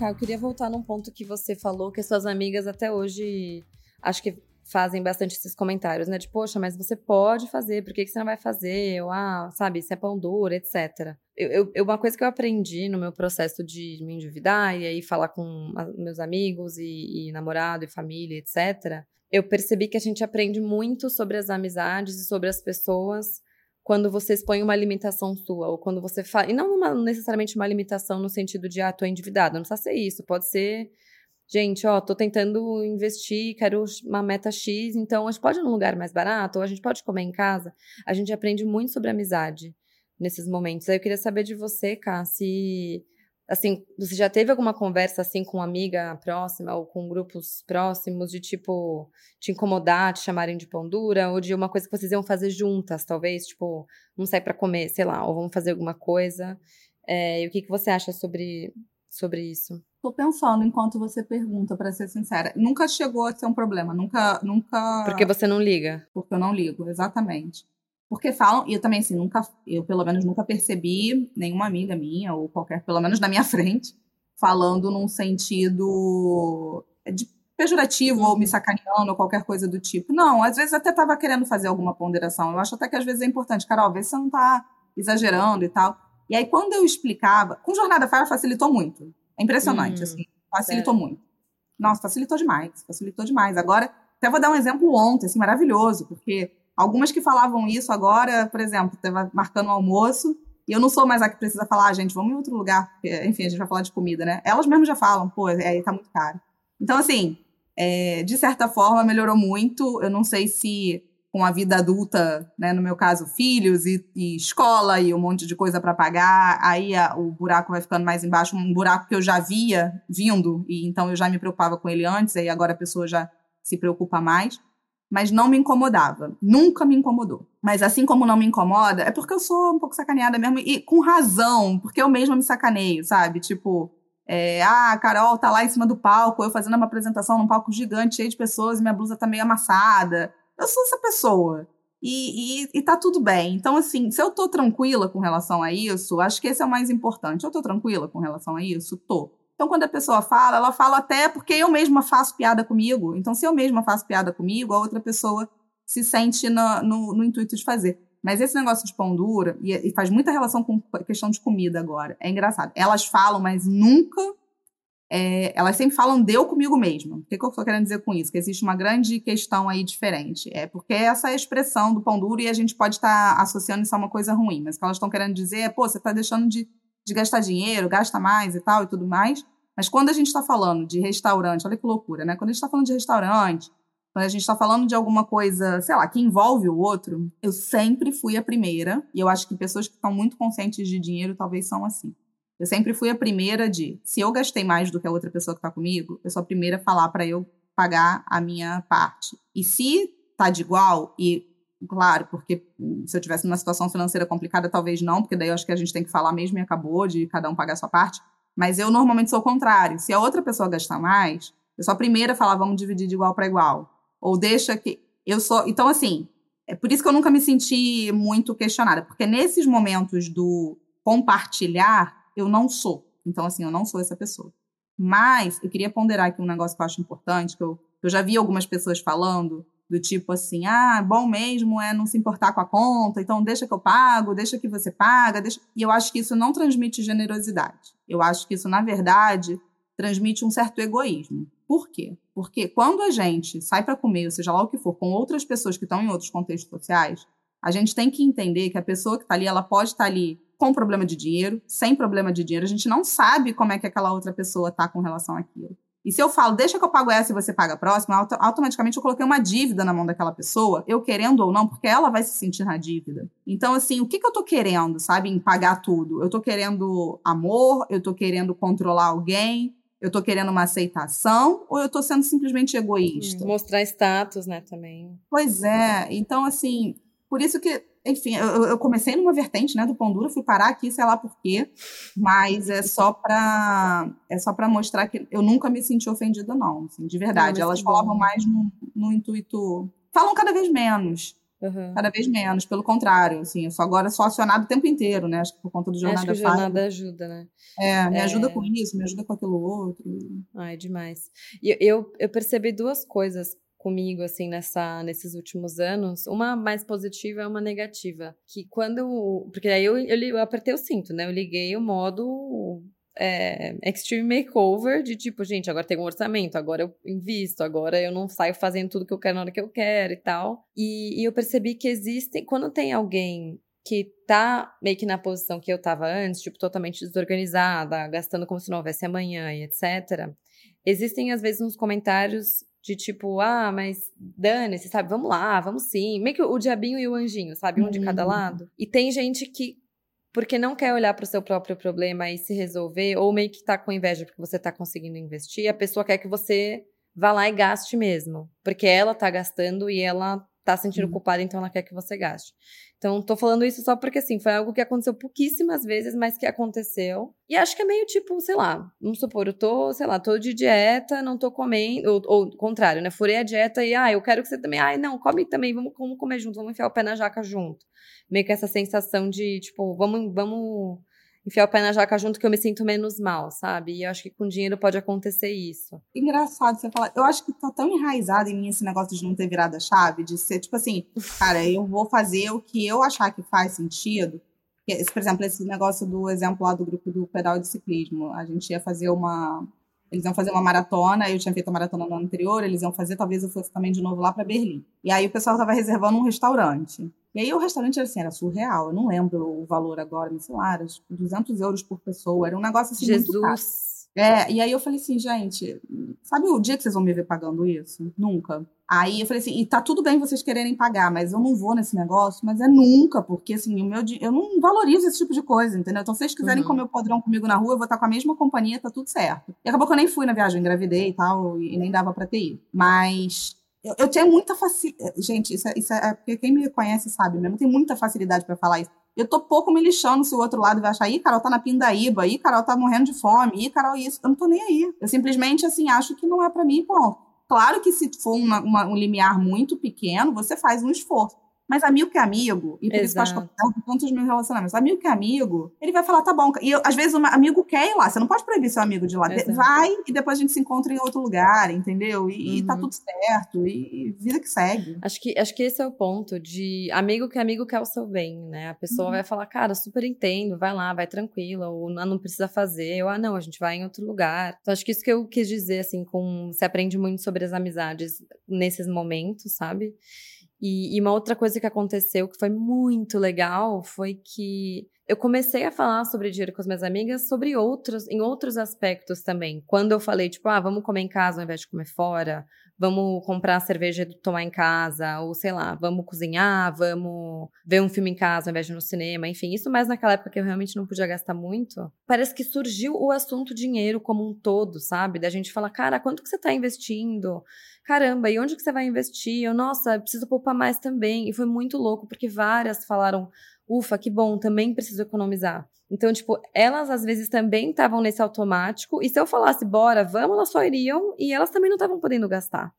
Eu queria voltar num ponto que você falou que suas amigas até hoje acho que fazem bastante esses comentários, né? De, poxa, mas você pode fazer, por que, que você não vai fazer? Ou, ah, sabe, isso é pão duro, etc. Eu, eu, uma coisa que eu aprendi no meu processo de me endividar e aí falar com meus amigos e, e namorado e família, etc., eu percebi que a gente aprende muito sobre as amizades e sobre as pessoas quando você expõe uma limitação sua, ou quando você fala. E não uma, necessariamente uma limitação no sentido de, ah, tô endividado. Não precisa ser isso. Pode ser, gente, ó, tô tentando investir, quero uma meta X, então a gente pode ir num lugar mais barato, ou a gente pode comer em casa. A gente aprende muito sobre amizade nesses momentos. Aí eu queria saber de você, Cá, se assim, você já teve alguma conversa assim com uma amiga próxima ou com grupos próximos de tipo te incomodar, te chamarem de pão dura ou de uma coisa que vocês iam fazer juntas, talvez, tipo, vamos sair para comer, sei lá, ou vamos fazer alguma coisa. É, e o que, que você acha sobre, sobre isso? Tô pensando enquanto você pergunta, para ser sincera. Nunca chegou a ser um problema, nunca, nunca. Porque você não liga? Porque eu não ligo, exatamente. Porque falam, e eu também, assim, nunca, eu pelo menos nunca percebi nenhuma amiga minha, ou qualquer, pelo menos na minha frente, falando num sentido de pejorativo ou me sacaneando ou qualquer coisa do tipo. Não, às vezes até tava querendo fazer alguma ponderação. Eu acho até que às vezes é importante, Carol, ver se você não tá exagerando e tal. E aí, quando eu explicava, com Jornada Fire facilitou muito. É impressionante, hum, assim, facilitou é. muito. Nossa, facilitou demais, facilitou demais. Agora, até vou dar um exemplo ontem, assim, maravilhoso, porque Algumas que falavam isso agora, por exemplo, estava marcando o almoço, e eu não sou mais a que precisa falar, ah, gente, vamos em outro lugar, porque, enfim, a gente vai falar de comida, né? Elas mesmas já falam, pô, aí tá muito caro. Então, assim, é, de certa forma, melhorou muito. Eu não sei se com a vida adulta, né, no meu caso, filhos e, e escola e um monte de coisa para pagar, aí a, o buraco vai ficando mais embaixo, um buraco que eu já via vindo, e então eu já me preocupava com ele antes, aí agora a pessoa já se preocupa mais mas não me incomodava. Nunca me incomodou. Mas assim como não me incomoda, é porque eu sou um pouco sacaneada mesmo, e com razão, porque eu mesma me sacaneio, sabe? Tipo, é, ah, a Carol tá lá em cima do palco, eu fazendo uma apresentação num palco gigante, cheio de pessoas, e minha blusa tá meio amassada. Eu sou essa pessoa. E, e, e tá tudo bem. Então, assim, se eu tô tranquila com relação a isso, acho que esse é o mais importante. Eu tô tranquila com relação a isso? Tô. Então, quando a pessoa fala, ela fala até porque eu mesma faço piada comigo. Então, se eu mesma faço piada comigo, a outra pessoa se sente no, no, no intuito de fazer. Mas esse negócio de pão dura, e, e, faz muita relação com a questão de comida agora, é engraçado. Elas falam, mas nunca. É, elas sempre falam de eu comigo mesma. O que, que eu estou querendo dizer com isso? Que existe uma grande questão aí diferente. É porque essa é a expressão do pão duro e a gente pode estar tá associando isso a uma coisa ruim. Mas o que elas estão querendo dizer é, pô, você está deixando de de gastar dinheiro, gasta mais e tal e tudo mais. Mas quando a gente está falando de restaurante, olha que loucura, né? Quando a gente está falando de restaurante, quando a gente está falando de alguma coisa, sei lá, que envolve o outro, eu sempre fui a primeira, e eu acho que pessoas que estão muito conscientes de dinheiro talvez são assim. Eu sempre fui a primeira de, se eu gastei mais do que a outra pessoa que está comigo, eu sou a primeira a falar para eu pagar a minha parte. E se tá de igual, e claro, porque se eu tivesse numa situação financeira complicada, talvez não, porque daí eu acho que a gente tem que falar mesmo e acabou de cada um pagar a sua parte. Mas eu normalmente sou o contrário. Se a outra pessoa gastar mais, eu sou a primeira a falar, vamos dividir de igual para igual. Ou deixa que. Eu sou. Então, assim, é por isso que eu nunca me senti muito questionada, porque nesses momentos do compartilhar, eu não sou. Então, assim, eu não sou essa pessoa. Mas eu queria ponderar aqui um negócio que eu acho importante, que eu, eu já vi algumas pessoas falando, do tipo assim, ah, bom mesmo é não se importar com a conta, então deixa que eu pago, deixa que você paga, deixa... e eu acho que isso não transmite generosidade. Eu acho que isso, na verdade, transmite um certo egoísmo. Por quê? Porque quando a gente sai para comer, ou seja lá o que for, com outras pessoas que estão em outros contextos sociais, a gente tem que entender que a pessoa que está ali, ela pode estar tá ali com problema de dinheiro, sem problema de dinheiro. A gente não sabe como é que aquela outra pessoa está com relação àquilo. E se eu falo, deixa que eu pago essa e você paga a próxima, auto automaticamente eu coloquei uma dívida na mão daquela pessoa, eu querendo ou não, porque ela vai se sentir na dívida. Então, assim, o que, que eu tô querendo, sabe, em pagar tudo? Eu tô querendo amor, eu tô querendo controlar alguém, eu tô querendo uma aceitação, ou eu tô sendo simplesmente egoísta? Hum, mostrar status, né, também. Pois é. Então, assim, por isso que enfim, eu, eu, comecei numa vertente, né, do pão duro, fui parar aqui, sei lá por quê, mas é só para é só para mostrar que eu nunca me senti ofendida não, assim, de verdade. Não, Elas falavam mais no, no, intuito, falam cada vez menos. Uhum. Cada vez menos, pelo contrário, assim, eu sou agora sou acionado o tempo inteiro, né? Acho que por conta do jornada Acho que jornada ajuda, né? É, me é... ajuda com isso, me ajuda com aquilo outro. Ai, demais. E eu, eu percebi duas coisas comigo, assim, nessa, nesses últimos anos. Uma mais positiva e uma negativa. Que quando. Porque aí eu, eu, eu apertei o cinto, né? Eu liguei o modo é, extreme makeover de tipo, gente, agora tem um orçamento, agora eu invisto, agora eu não saio fazendo tudo que eu quero na hora que eu quero e tal. E, e eu percebi que existem, quando tem alguém que tá meio que na posição que eu tava antes, tipo, totalmente desorganizada, gastando como se não houvesse amanhã e etc. Existem, às vezes, uns comentários de tipo, ah, mas dane-se, sabe? Vamos lá, vamos sim. Meio que o diabinho e o anjinho, sabe? Um de cada uhum. lado. E tem gente que porque não quer olhar para o seu próprio problema e se resolver, ou meio que tá com inveja porque você tá conseguindo investir, a pessoa quer que você vá lá e gaste mesmo. Porque ela tá gastando e ela tá sentindo uhum. culpada, então ela quer que você gaste. Então, tô falando isso só porque, assim, foi algo que aconteceu pouquíssimas vezes, mas que aconteceu. E acho que é meio tipo, sei lá, vamos supor, eu tô, sei lá, tô de dieta, não tô comendo, ou, ou contrário, né? Furei a dieta e, ah, eu quero que você também, ai, não, come também, vamos, vamos comer junto, vamos enfiar o pé na jaca junto. Meio que essa sensação de, tipo, vamos, vamos enfiar o pé na jaca junto que eu me sinto menos mal, sabe? E eu acho que com dinheiro pode acontecer isso. Engraçado você falar. Eu acho que tá tão enraizado em mim esse negócio de não ter virado a chave, de ser tipo assim, cara, eu vou fazer o que eu achar que faz sentido. Por exemplo, esse negócio do exemplo lá do grupo do pedal de ciclismo. A gente ia fazer uma. Eles iam fazer uma maratona, eu tinha feito a maratona no ano anterior, eles iam fazer, talvez eu fosse também de novo lá para Berlim. E aí o pessoal tava reservando um restaurante. E aí o restaurante era assim, era surreal. Eu não lembro o valor agora, mas sei lá, era tipo 200 euros por pessoa. Era um negócio assim Jesus. muito caro. É, e aí eu falei assim, gente, sabe o dia que vocês vão me ver pagando isso? Nunca. Aí eu falei assim, e tá tudo bem vocês quererem pagar, mas eu não vou nesse negócio, mas é nunca, porque assim, o meu eu não valorizo esse tipo de coisa, entendeu? Então, se vocês quiserem uhum. comer o podrão comigo na rua, eu vou estar com a mesma companhia, tá tudo certo. E acabou que eu nem fui na viagem, engravidei e tal, e nem dava pra ter ido. Mas eu, eu tenho muita facilidade. Gente, isso é, isso é, porque quem me conhece sabe mesmo. Tenho muita facilidade para falar isso. Eu tô pouco me lixando se o outro lado vai achar, ih, Carol tá na pindaíba, ih, Carol tá morrendo de fome, ih, Carol isso. Eu não tô nem aí. Eu simplesmente, assim, acho que não é para mim, ponto. Claro que se for uma, uma, um limiar muito pequeno, você faz um esforço. Mas amigo que é amigo, e por Exato. isso que eu acho que eu tantos meus relacionamentos, amigo que é amigo, ele vai falar, tá bom. E às vezes o amigo quer ir lá, você não pode proibir seu amigo de ir lá. Exato. Vai e depois a gente se encontra em outro lugar, entendeu? E, uhum. tá uhum. tudo certo, e, e, vida que segue. Acho que, acho que esse é o ponto de amigo que é amigo quer o seu bem, né? A pessoa uhum. vai falar, cara, super entendo, vai lá, vai tranquila, ou não, não precisa fazer, ou ah, não, a gente vai em outro lugar. Então acho que isso que eu quis dizer, assim, com. Você aprende muito sobre as amizades nesses momentos, sabe? E, e, uma outra coisa que aconteceu que foi muito legal foi que eu comecei a falar sobre dinheiro com as minhas amigas sobre outros, em outros aspectos também. Quando eu falei, tipo, ah, vamos comer em casa ao invés de comer fora, vamos comprar cerveja e tomar em casa, ou sei lá, vamos cozinhar, vamos ver um filme em casa ao invés de ir no cinema, enfim, isso mais naquela época que eu realmente não podia gastar muito. Parece que surgiu o assunto dinheiro como um todo, sabe? Da gente falar, cara, quanto que você tá investindo? Caramba, e onde que você vai investir? Eu, nossa, preciso poupar mais também. E foi muito louco, porque várias falaram, ufa, que bom, também preciso economizar. Então, tipo, elas às vezes também estavam nesse automático, e se eu falasse, bora, vamos, elas só iriam, e elas também não estavam podendo gastar.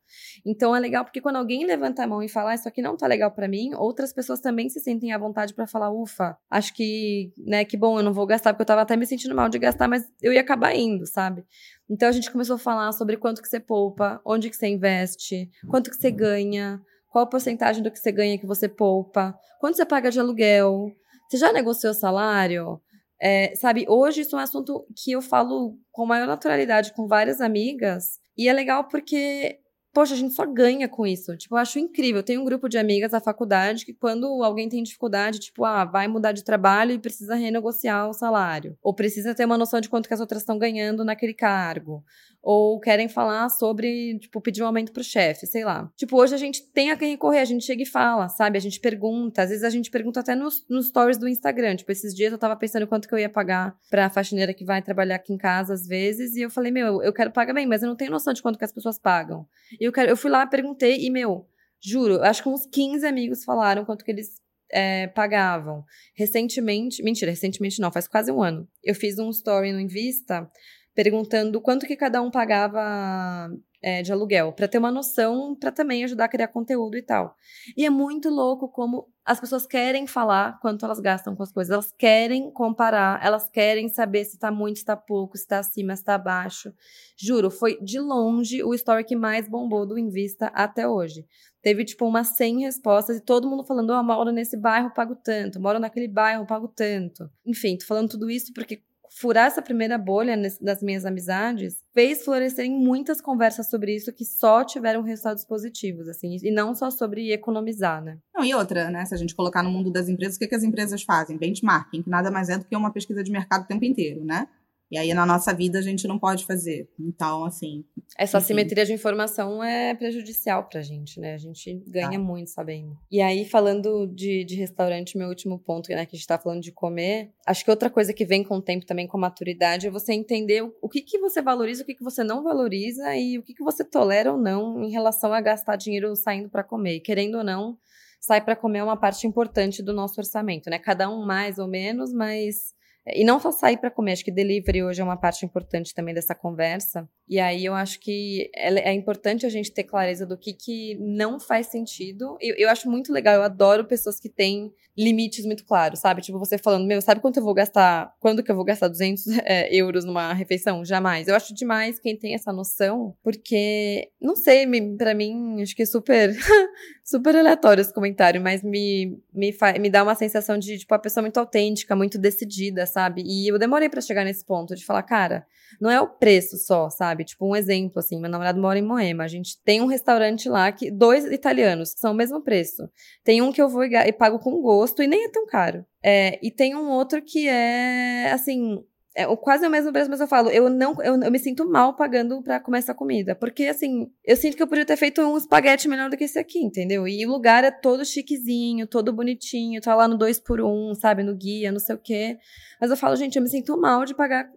Então é legal porque quando alguém levanta a mão e fala, ah, isso aqui não tá legal para mim, outras pessoas também se sentem à vontade para falar, ufa, acho que, né, que bom, eu não vou gastar, porque eu tava até me sentindo mal de gastar, mas eu ia acabar indo, sabe? Então a gente começou a falar sobre quanto que você poupa, onde que você investe, quanto que você ganha, qual a porcentagem do que você ganha que você poupa? Quanto você paga de aluguel? Você já negociou salário? É, sabe, hoje isso é um assunto que eu falo com maior naturalidade com várias amigas. E é legal porque poxa, a gente só ganha com isso. Tipo, eu acho incrível. Tenho um grupo de amigas da faculdade que quando alguém tem dificuldade, tipo, ah, vai mudar de trabalho e precisa renegociar o salário. Ou precisa ter uma noção de quanto que as outras estão ganhando naquele cargo ou querem falar sobre, tipo, pedir um aumento pro chefe, sei lá. Tipo, hoje a gente tem a quem recorrer, a gente chega e fala, sabe? A gente pergunta, às vezes a gente pergunta até nos, nos stories do Instagram. Tipo, esses dias eu tava pensando quanto que eu ia pagar pra faxineira que vai trabalhar aqui em casa às vezes, e eu falei, meu, eu quero pagar bem, mas eu não tenho noção de quanto que as pessoas pagam. E eu, quero, eu fui lá, perguntei, e, meu, juro, acho que uns 15 amigos falaram quanto que eles é, pagavam. Recentemente, mentira, recentemente não, faz quase um ano. Eu fiz um story no Invista perguntando quanto que cada um pagava é, de aluguel, para ter uma noção, para também ajudar a criar conteúdo e tal. E é muito louco como as pessoas querem falar quanto elas gastam com as coisas, elas querem comparar, elas querem saber se tá muito, se tá pouco, se tá acima, se tá abaixo. Juro, foi de longe o story que mais bombou do Invista até hoje. Teve, tipo, umas 100 respostas e todo mundo falando, ó, oh, moro nesse bairro, pago tanto, moro naquele bairro, pago tanto. Enfim, tô falando tudo isso porque furar essa primeira bolha das minhas amizades fez florescerem muitas conversas sobre isso que só tiveram resultados positivos, assim, e não só sobre economizar, né? Não, e outra, né? Se a gente colocar no mundo das empresas, o que, que as empresas fazem? Benchmarking, que nada mais é do que uma pesquisa de mercado o tempo inteiro, né? E aí, na nossa vida, a gente não pode fazer. Então, assim. Essa enfim. assimetria de informação é prejudicial pra gente, né? A gente ganha tá. muito sabendo. E aí, falando de, de restaurante, meu último ponto, né, que a gente tá falando de comer, acho que outra coisa que vem com o tempo também, com a maturidade, é você entender o, o que, que você valoriza, o que, que você não valoriza e o que, que você tolera ou não em relação a gastar dinheiro saindo para comer. querendo ou não, sair para comer é uma parte importante do nosso orçamento, né? Cada um mais ou menos, mas e não só sair para comer, acho que delivery hoje é uma parte importante também dessa conversa. E aí eu acho que é, é importante a gente ter clareza do que, que não faz sentido. Eu, eu acho muito legal, eu adoro pessoas que têm limites muito claros, sabe? Tipo, você falando, meu, sabe quanto eu vou gastar, quando que eu vou gastar 200 é, euros numa refeição? Jamais. Eu acho demais quem tem essa noção, porque, não sei, pra mim, acho que é super, super aleatório esse comentário, mas me, me, me dá uma sensação de, tipo, a pessoa muito autêntica, muito decidida, sabe? E eu demorei para chegar nesse ponto de falar, cara, não é o preço só, sabe? Tipo, um exemplo, assim, meu namorado mora em Moema, a gente tem um restaurante lá que, dois italianos, são o mesmo preço. Tem um que eu vou e, pago com gosto e nem é tão caro. É, e tem um outro que é, assim, é quase o mesmo preço, mas eu falo, eu não, eu, eu me sinto mal pagando pra comer essa comida. Porque, assim, eu sinto que eu podia ter feito um espaguete melhor do que esse aqui, entendeu? E o lugar é todo chiquezinho, todo bonitinho, tá lá no 2 por 1 um, sabe? No guia, não sei o quê. Mas eu falo, gente, eu me sinto mal de pagar.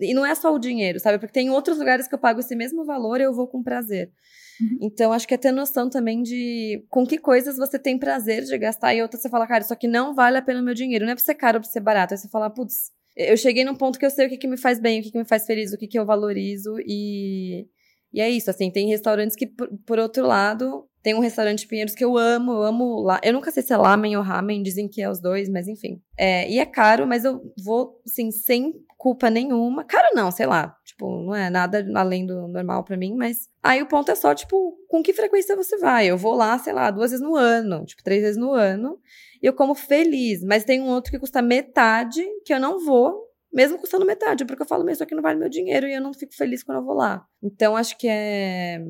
E não é só o dinheiro, sabe? Porque tem outros lugares que eu pago esse mesmo valor e eu vou com prazer. Uhum. Então, acho que é ter noção também de com que coisas você tem prazer de gastar e outras você fala, cara, isso aqui não vale a pena o meu dinheiro. Não é pra ser caro ou pra ser barato. Aí você fala, putz, eu cheguei num ponto que eu sei o que, que me faz bem, o que, que me faz feliz, o que, que eu valorizo e. E é isso, assim, tem restaurantes que, por, por outro lado, tem um restaurante Pinheiros que eu amo, eu amo lá. Eu nunca sei se é lamen ou ramen, dizem que é os dois, mas enfim. É, e é caro, mas eu vou, assim, sem culpa nenhuma. Caro não, sei lá. Tipo, não é nada além do normal para mim, mas aí o ponto é só, tipo, com que frequência você vai? Eu vou lá, sei lá, duas vezes no ano, tipo, três vezes no ano, e eu como feliz. Mas tem um outro que custa metade, que eu não vou, mesmo custando metade, porque eu falo, mas isso aqui não vale meu dinheiro e eu não fico feliz quando eu vou lá. Então, acho que é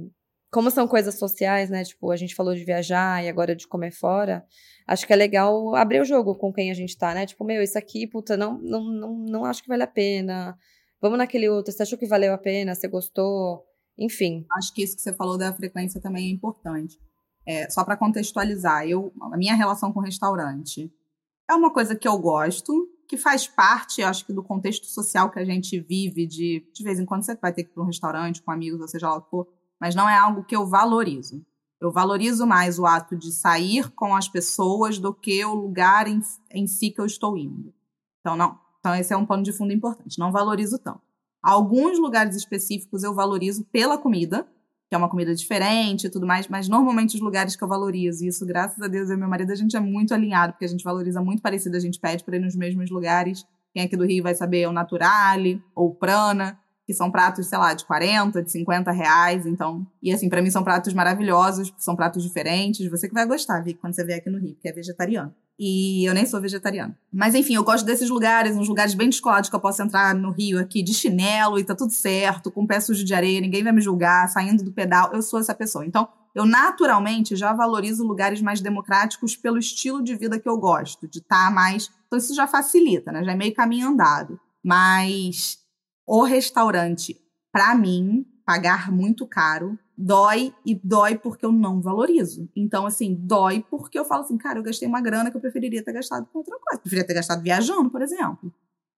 como são coisas sociais, né? Tipo, a gente falou de viajar e agora de comer fora. Acho que é legal abrir o jogo com quem a gente tá, né? Tipo, meu, isso aqui, puta, não, não, não, não acho que vale a pena. Vamos naquele outro. Você achou que valeu a pena? Você gostou? Enfim. Acho que isso que você falou da frequência também é importante. É, só para contextualizar, eu, a minha relação com restaurante é uma coisa que eu gosto, que faz parte, acho que, do contexto social que a gente vive, de de vez em quando você vai ter que ir para um restaurante com amigos, ou seja lá o que for mas não é algo que eu valorizo. Eu valorizo mais o ato de sair com as pessoas do que o lugar em, em si que eu estou indo. Então, não. Então, esse é um pano de fundo importante. Não valorizo tanto. Alguns lugares específicos eu valorizo pela comida, que é uma comida diferente e tudo mais, mas normalmente os lugares que eu valorizo, e isso, graças a Deus, eu e meu marido, a gente é muito alinhado, porque a gente valoriza muito parecido, a gente pede para ir nos mesmos lugares. Quem é aqui do Rio vai saber é o Naturale ou o Prana que são pratos, sei lá, de 40, de 50 reais. Então, e assim, para mim são pratos maravilhosos, são pratos diferentes. Você que vai gostar, Vic, quando você vier aqui no Rio, que é vegetariano. E eu nem sou vegetariana. Mas enfim, eu gosto desses lugares, uns lugares bem descolados que eu posso entrar no Rio aqui de chinelo e tá tudo certo, com pé sujo de areia, ninguém vai me julgar, saindo do pedal. Eu sou essa pessoa. Então, eu naturalmente já valorizo lugares mais democráticos pelo estilo de vida que eu gosto, de estar tá mais. Então, isso já facilita, né? Já é meio caminho andado. Mas o restaurante, para mim, pagar muito caro dói e dói porque eu não valorizo. Então, assim, dói porque eu falo assim, cara, eu gastei uma grana que eu preferiria ter gastado com outra coisa. Preferia ter gastado viajando, por exemplo.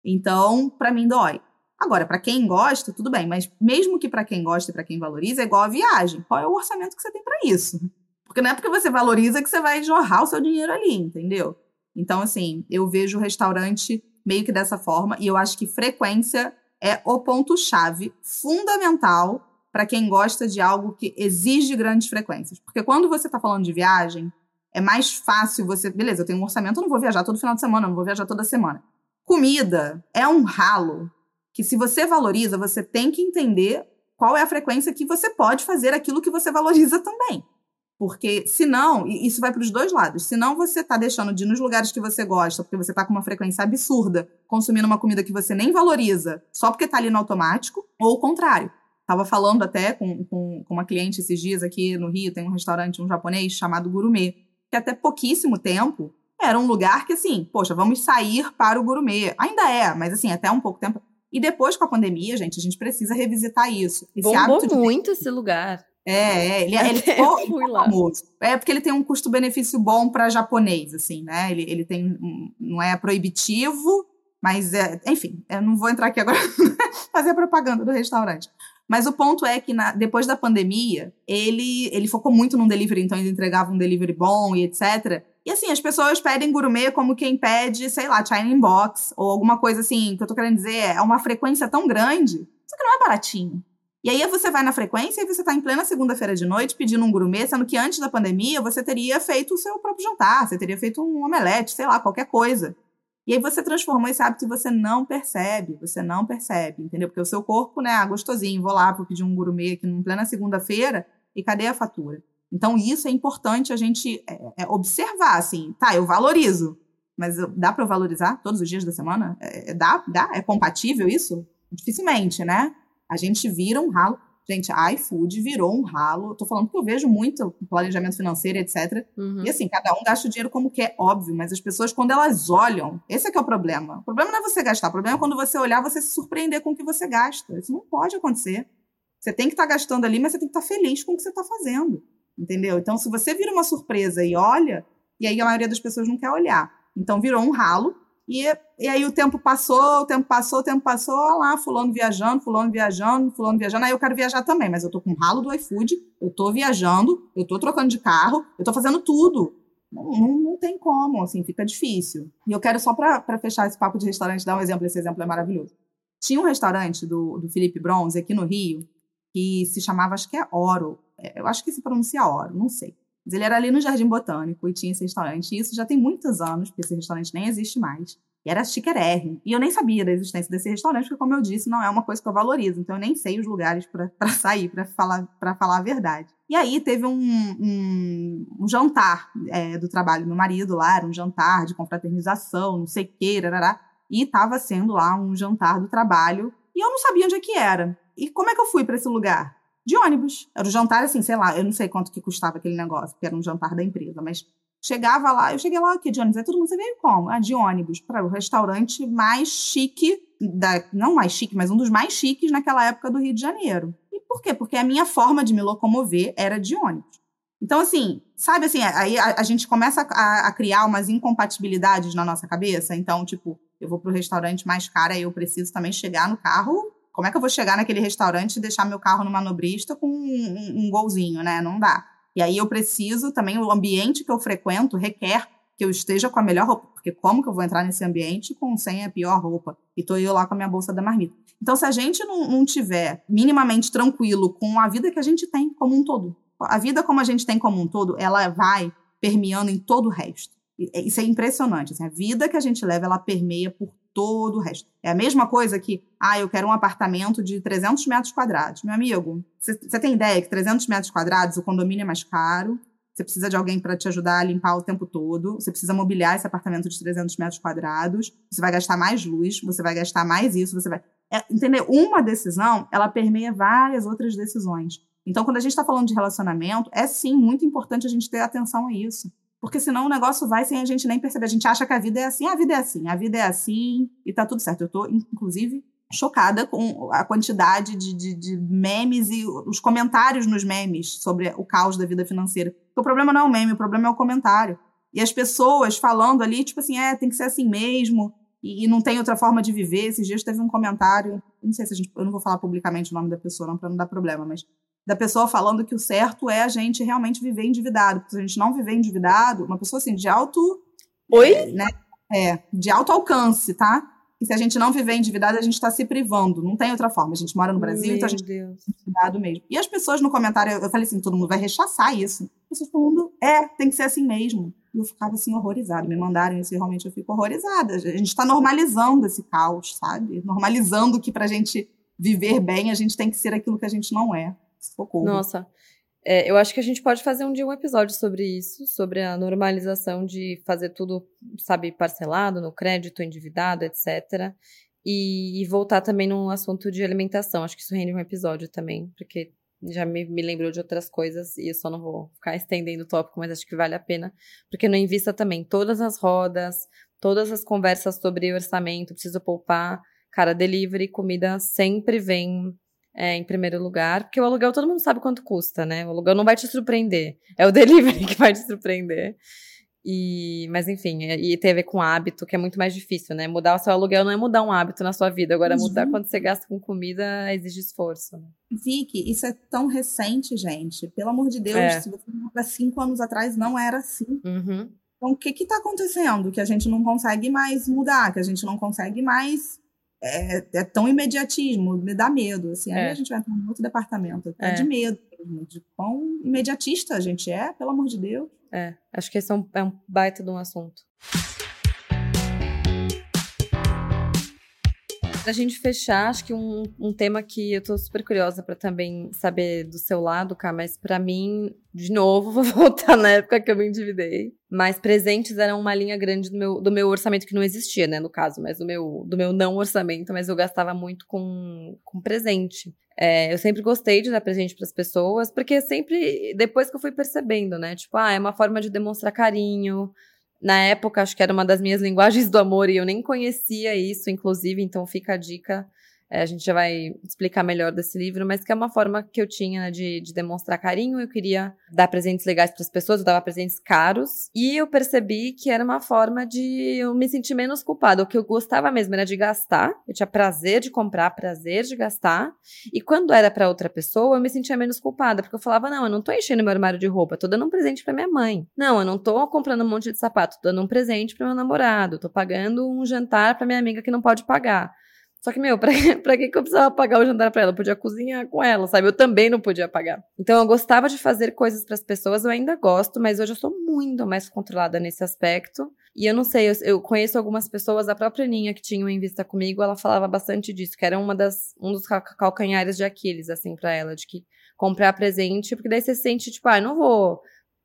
Então, para mim, dói. Agora, para quem gosta, tudo bem, mas mesmo que para quem gosta e para quem valoriza, é igual a viagem. Qual é o orçamento que você tem para isso? Porque não é porque você valoriza que você vai jorrar o seu dinheiro ali, entendeu? Então, assim, eu vejo o restaurante meio que dessa forma e eu acho que frequência é o ponto-chave fundamental para quem gosta de algo que exige grandes frequências. Porque quando você está falando de viagem, é mais fácil você. Beleza, eu tenho um orçamento, eu não vou viajar todo final de semana, eu não vou viajar toda semana. Comida é um ralo que, se você valoriza, você tem que entender qual é a frequência que você pode fazer aquilo que você valoriza também. Porque senão, e isso vai para os dois lados, senão você está deixando de ir nos lugares que você gosta, porque você está com uma frequência absurda, consumindo uma comida que você nem valoriza, só porque está ali no automático, ou o contrário. Estava falando até com, com, com, uma cliente esses dias aqui no Rio, tem um restaurante, um japonês chamado Gourmet, que até pouquíssimo tempo era um lugar que, assim, poxa, vamos sair para o gourmet. Ainda é, mas assim, até um pouco tempo. E depois com a pandemia, gente, a gente precisa revisitar isso. Esse Bombou de... muito esse lugar. É, é, ele, ele ficou, ele ficou famoso. É porque ele tem um custo-benefício bom para japonês, assim, né? Ele, ele tem, um, não é proibitivo, mas, é, enfim, eu não vou entrar aqui agora fazer propaganda do restaurante. Mas o ponto é que na, depois da pandemia, ele, ele focou muito num delivery, então ele entregava um delivery bom e etc. E assim, as pessoas pedem gourmet como quem pede, sei lá, China Box, ou alguma coisa assim, que eu tô querendo dizer, é uma frequência tão grande, só que não é baratinho. E aí você vai na frequência e você tá em plena segunda-feira de noite pedindo um gourmet, sendo que antes da pandemia você teria feito o seu próprio jantar, você teria feito um omelete, sei lá, qualquer coisa. E aí você transformou esse hábito e você não percebe, você não percebe, entendeu? Porque o seu corpo, né, ah, gostosinho, vou lá, vou pedir um gourmet aqui em plena segunda-feira e cadê a fatura? Então isso é importante a gente é, é observar, assim, tá, eu valorizo, mas dá para valorizar todos os dias da semana? É, é, dá, dá? É compatível isso? Dificilmente, né? A gente vira um ralo. Gente, a iFood virou um ralo. Tô falando que eu vejo muito planejamento financeiro, etc. Uhum. E assim, cada um gasta o dinheiro como quer, óbvio, mas as pessoas, quando elas olham, esse é que é o problema. O problema não é você gastar, o problema é quando você olhar, você se surpreender com o que você gasta. Isso não pode acontecer. Você tem que estar tá gastando ali, mas você tem que estar tá feliz com o que você está fazendo. Entendeu? Então, se você vira uma surpresa e olha, e aí a maioria das pessoas não quer olhar. Então, virou um ralo, e, e aí o tempo passou, o tempo passou, o tempo passou, lá, fulano viajando, fulano viajando, fulano viajando. Aí eu quero viajar também, mas eu tô com o ralo do iFood, eu tô viajando, eu tô trocando de carro, eu tô fazendo tudo. Não, não, não tem como, assim, fica difícil. E eu quero só para fechar esse papo de restaurante, dar um exemplo, esse exemplo é maravilhoso. Tinha um restaurante do, do Felipe Bronze aqui no Rio, que se chamava, acho que é Oro. É, eu acho que se pronuncia Oro, não sei. Mas ele era ali no Jardim Botânico e tinha esse restaurante. E isso já tem muitos anos, porque esse restaurante nem existe mais. E era chiquérrimo. E eu nem sabia da existência desse restaurante, porque, como eu disse, não é uma coisa que eu valorizo. Então, eu nem sei os lugares para sair, para falar, falar a verdade. E aí, teve um, um, um jantar é, do trabalho do meu marido lá, era um jantar de confraternização, não sei o que. E estava sendo lá um jantar do trabalho. E eu não sabia onde é que era. E como é que eu fui para esse lugar? De ônibus. Era o jantar, assim, sei lá, eu não sei quanto que custava aquele negócio, porque era um jantar da empresa, mas chegava lá, eu cheguei lá, aqui de ônibus? Aí todo mundo, você veio como? Ah, de ônibus, para o restaurante mais chique, da, não mais chique, mas um dos mais chiques naquela época do Rio de Janeiro. E por quê? Porque a minha forma de me locomover era de ônibus. Então, assim, sabe assim, aí a, a gente começa a, a, criar umas incompatibilidades na nossa cabeça. Então, tipo, eu vou para o restaurante mais caro, aí eu preciso também chegar no carro como é que eu vou chegar naquele restaurante e deixar meu carro no manobrista com um, um golzinho, né? Não dá. E aí eu preciso também, o ambiente que eu frequento requer que eu esteja com a melhor roupa. Porque como que eu vou entrar nesse ambiente com sem a pior roupa? E tô eu lá com a minha bolsa da marmita. Então, se a gente não, não tiver minimamente tranquilo com a vida que a gente tem como um todo, a vida como a gente tem como um todo, ela vai permeando em todo o resto. Isso é impressionante. Assim, a vida que a gente leva, ela permeia por todo o resto. É a mesma coisa que, ah, eu quero um apartamento de 300 metros quadrados. Meu amigo, você tem ideia que 300 metros quadrados o condomínio é mais caro, você precisa de alguém para te ajudar a limpar o tempo todo, você precisa mobiliar esse apartamento de 300 metros quadrados, você vai gastar mais luz, você vai gastar mais isso, você vai. É, entender? Uma decisão, ela permeia várias outras decisões. Então, quando a gente está falando de relacionamento, é sim muito importante a gente ter atenção a isso. Porque senão o negócio vai sem a gente nem perceber. A gente acha que a vida é assim, a vida é assim, a vida é assim e tá tudo certo. Eu tô, inclusive, chocada com a quantidade de, de, de, memes e os comentários nos memes sobre o caos da vida financeira. Porque o problema não é o meme, o problema é o comentário. E as pessoas falando ali, tipo assim, é, tem que ser assim mesmo, e, e não tem outra forma de viver. Esses dias teve um comentário, não sei se a gente, eu não vou falar publicamente o nome da pessoa, não, pra não dar problema, mas da pessoa falando que o certo é a gente realmente viver endividado. Porque se a gente não viver endividado, uma pessoa assim, de alto. Oi? Né, é, de alto alcance, tá? E se a gente não viver endividado, a gente está se privando. Não tem outra forma. A gente mora no Brasil, Meu então a gente Deus. tá endividado mesmo. E as pessoas no comentário, eu falei assim, todo mundo vai rechaçar isso. As pessoas mundo, é, tem que ser assim mesmo. E eu ficava assim, horrorizada. Me mandaram isso e realmente eu fico horrorizada. A gente está normalizando esse caos, sabe? Normalizando que pra gente viver bem, a gente tem que ser aquilo que a gente não é. Socorro. Nossa. É, eu acho que a gente pode fazer um dia um episódio sobre isso, sobre a normalização de fazer tudo, sabe, parcelado, no crédito, endividado, etc. E, e voltar também no assunto de alimentação. Acho que isso rende um episódio também, porque já me, me lembrou de outras coisas e eu só não vou ficar estendendo o tópico, mas acho que vale a pena, porque no Invista também, todas as rodas, todas as conversas sobre orçamento, preciso poupar, cara, delivery, comida sempre vem é, em primeiro lugar, porque o aluguel todo mundo sabe quanto custa, né? O aluguel não vai te surpreender, é o delivery que vai te surpreender. E, mas enfim, é, e tem a ver com hábito, que é muito mais difícil, né? Mudar o seu aluguel não é mudar um hábito na sua vida, agora Uhum. mudar quando você gasta com comida exige esforço. né? Vicky, isso é tão recente, gente. Pelo amor de Deus, É. se você para cinco anos atrás, não era assim. Uhum. Então, o que está acontecendo? Que a gente não consegue mais mudar, que a gente não consegue mais. É, é tão imediatismo, me dá medo. Assim, aí É. a gente vai entrar em outro departamento. É, É. de medo de quão imediatista a gente é, pelo amor de Deus. É, acho que esse é um, é um baita de um assunto. Pra gente fechar, acho que um, um tema que eu tô super curiosa pra também saber do seu lado, cara, mas pra mim, de novo, vou voltar na época que eu me endividei. Mas presentes eram uma linha grande do meu, do meu orçamento que não existia, né, no caso, mas do meu, do meu não orçamento, mas eu gastava muito com, com presente. É, eu sempre gostei de dar presente pras pessoas, porque sempre, depois que eu fui percebendo, né, tipo, ah, é uma forma de demonstrar carinho, na época, acho que era uma das minhas linguagens do amor e eu nem conhecia isso, inclusive, então fica a dica. É, a gente já vai explicar melhor desse livro, mas que é uma forma que eu tinha né, de, de demonstrar carinho. Eu queria dar presentes legais para as pessoas, eu dava presentes caros. E eu percebi que era uma forma de eu me sentir menos culpada. O que eu gostava mesmo era de gastar. Eu tinha prazer de comprar, prazer de gastar. E quando era para outra pessoa, eu me sentia menos culpada, porque eu falava: não, eu não tô enchendo meu armário de roupa, tô dando um presente para minha mãe. Não, eu não tô comprando um monte de sapato, tô dando um presente para meu namorado, tô pagando um jantar para minha amiga que não pode pagar. Só que, meu, pra, pra que, que eu precisava pagar o jantar pra ela? Eu podia cozinhar com ela, sabe? Eu também não podia pagar. Então, eu gostava de fazer coisas pras pessoas, eu ainda gosto, mas hoje eu sou muito mais controlada nesse aspecto. E eu não sei, eu, eu conheço algumas pessoas, a própria Ninha que tinham em vista comigo, ela falava bastante disso, que era uma das, um dos cal- calcanhares de Aquiles, assim, pra ela, de que comprar presente, porque daí você sente, tipo, ah, não vou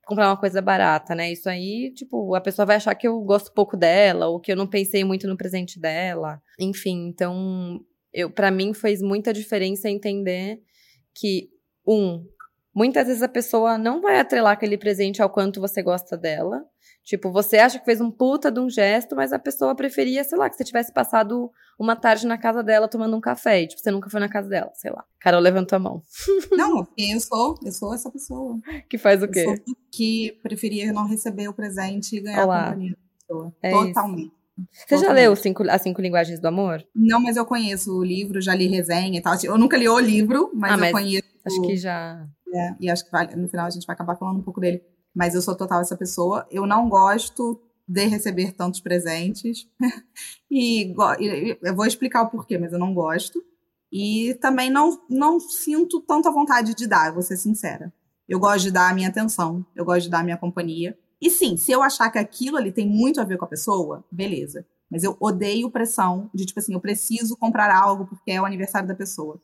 comprar uma coisa barata, né? Isso aí, tipo, a pessoa vai achar que eu gosto pouco dela, ou que eu não pensei muito no presente dela. Enfim, então, eu para mim fez muita diferença entender que um, muitas vezes a pessoa não vai atrelar aquele presente ao quanto você gosta dela. Tipo, você acha que fez um puta de um gesto, mas a pessoa preferia, sei lá, que você tivesse passado uma tarde na casa dela tomando um café. E, tipo, você nunca foi na casa dela, sei lá. Carol levantou a mão. Não, eu sou, eu sou essa pessoa. Que faz o Eu quê? sou que preferia não receber o presente e ganhar Olá. a companhia da pessoa. É Totalmente. Você já leu cinco, as cinco linguagens do amor? Não, mas eu conheço o livro, já li resenha e tal. Eu nunca li o livro, mas Ah, eu mas conheço. Acho que já. É, e acho que vai- no final a gente vai acabar falando um pouco dele. Mas eu sou total essa pessoa. Eu não gosto de receber tantos presentes. e, eu vou explicar o porquê, mas eu não gosto. E também não, não sinto tanta vontade de dar, vou ser sincera. Eu gosto de dar a minha atenção, eu gosto de dar a minha companhia. E sim, se eu achar que aquilo ali tem muito a ver com a pessoa, beleza. Mas eu odeio pressão de, tipo assim, eu preciso comprar algo porque é o aniversário da pessoa.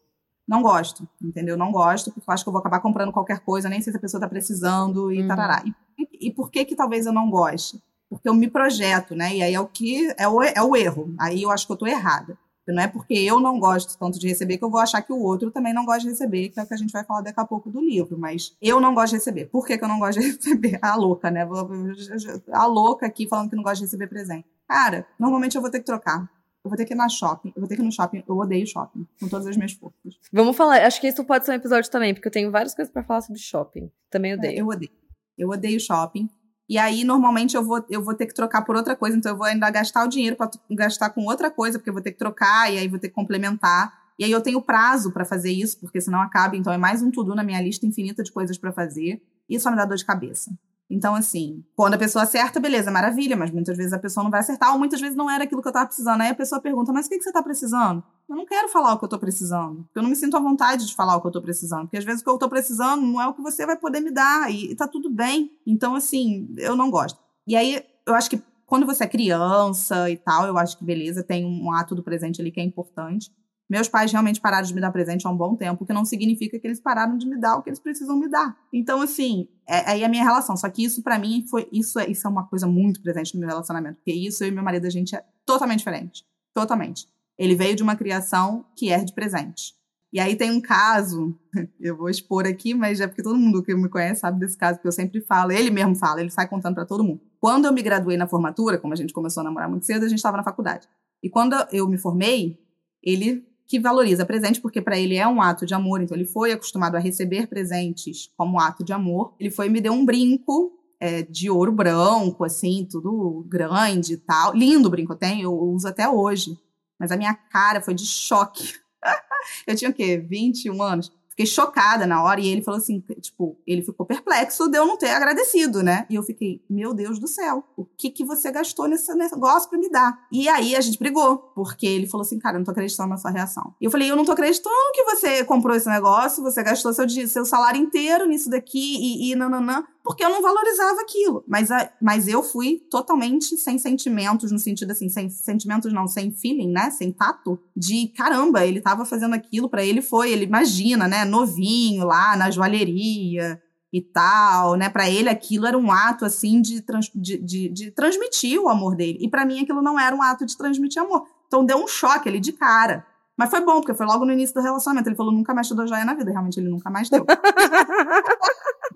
Não gosto, entendeu? Não gosto, porque eu acho que eu vou acabar comprando qualquer coisa, nem sei se a pessoa tá precisando e Uhum. tarará. E, e por que que talvez eu não goste? Porque eu me projeto, né? E aí é o que é o, é o erro. Aí eu acho que eu tô errada. Não é porque eu não gosto tanto de receber que eu vou achar que o outro também não gosta de receber, que é o que a gente vai falar daqui a pouco do livro. Mas eu não gosto de receber. Por que, que eu não gosto de receber? A louca, né? A louca aqui falando que não gosta de receber presente. Cara, normalmente eu vou ter que trocar. Eu vou ter que ir na shopping. Eu vou ter que ir no shopping. Eu odeio shopping. Com todas as minhas forças. Vamos falar. Acho que isso pode ser um episódio também, porque eu tenho várias coisas pra falar sobre shopping. Também É, odeio. eu odeio. Eu odeio shopping. E aí, normalmente, eu vou, eu vou ter que trocar por outra coisa. Então, eu vou ainda gastar o dinheiro para gastar com outra coisa, porque eu vou ter que trocar, e aí vou ter que complementar. E aí, eu tenho prazo para fazer isso, porque senão acaba. Então, é mais um tudo na minha lista infinita de coisas para fazer. Isso só me dá dor de cabeça. Então, assim, quando a pessoa acerta, beleza, maravilha, mas muitas vezes a pessoa não vai acertar, ou muitas vezes não era aquilo que eu tava precisando. Aí a pessoa pergunta, mas o que, que você tá precisando? Eu não quero falar o que eu tô precisando. Porque eu não me sinto à vontade de falar o que eu tô precisando. Porque às vezes o que eu tô precisando não é o que você vai poder me dar. E, e tá tudo bem. Então, assim, eu não gosto. E aí, eu acho que quando você é criança e tal, eu acho que beleza, tem um ato do presente ali que é importante. Meus pais realmente pararam de me dar presente há um bom tempo, o que não significa que eles pararam de me dar o que eles precisam me dar. Então, assim, é, aí é a minha relação. Só que isso, para mim, foi. Isso é, isso é uma coisa muito presente no meu relacionamento. Porque isso, eu e meu marido, a gente é totalmente diferente. Totalmente. Ele veio de uma criação que é de presente. E aí tem um caso, eu vou expor aqui, mas é porque todo mundo que me conhece sabe desse caso, que eu sempre falo, ele mesmo fala, ele sai contando para todo mundo. Quando eu me graduei na formatura, como a gente começou a namorar muito cedo, a gente estava na faculdade. E quando eu me formei, ele que valoriza presente, porque para ele é um ato de amor, então ele foi acostumado a receber presentes como ato de amor. Ele foi e me deu um brinco é, de ouro branco, assim, tudo grande e tal. Lindo o brinco, eu tenho, eu uso até hoje. Mas a minha cara foi de choque. eu tinha o quê? 21 anos. Fiquei chocada na hora e ele falou assim, tipo, ele ficou perplexo de eu não ter agradecido, né? E eu fiquei, meu Deus do céu, o que que você gastou nesse negócio pra me dar? E aí a gente brigou, porque ele falou assim, cara, eu não tô acreditando na sua reação. E eu falei, eu não tô acreditando que você comprou esse negócio, você gastou seu, seu salário inteiro nisso daqui e, e nananã porque eu não valorizava aquilo. Mas, a, mas eu fui totalmente sem sentimentos, no sentido assim, sem sentimentos não, sem feeling, né? Sem tato, de caramba, ele tava fazendo aquilo, para ele foi, ele imagina, né? Novinho lá na joalheria e tal, né? Para ele aquilo era um ato assim de, trans, de, de, de transmitir o amor dele. E para mim aquilo não era um ato de transmitir amor. Então deu um choque ali de cara. Mas foi bom, porque foi logo no início do relacionamento. Ele falou, nunca mais te dou joia na vida. Realmente, ele nunca mais deu.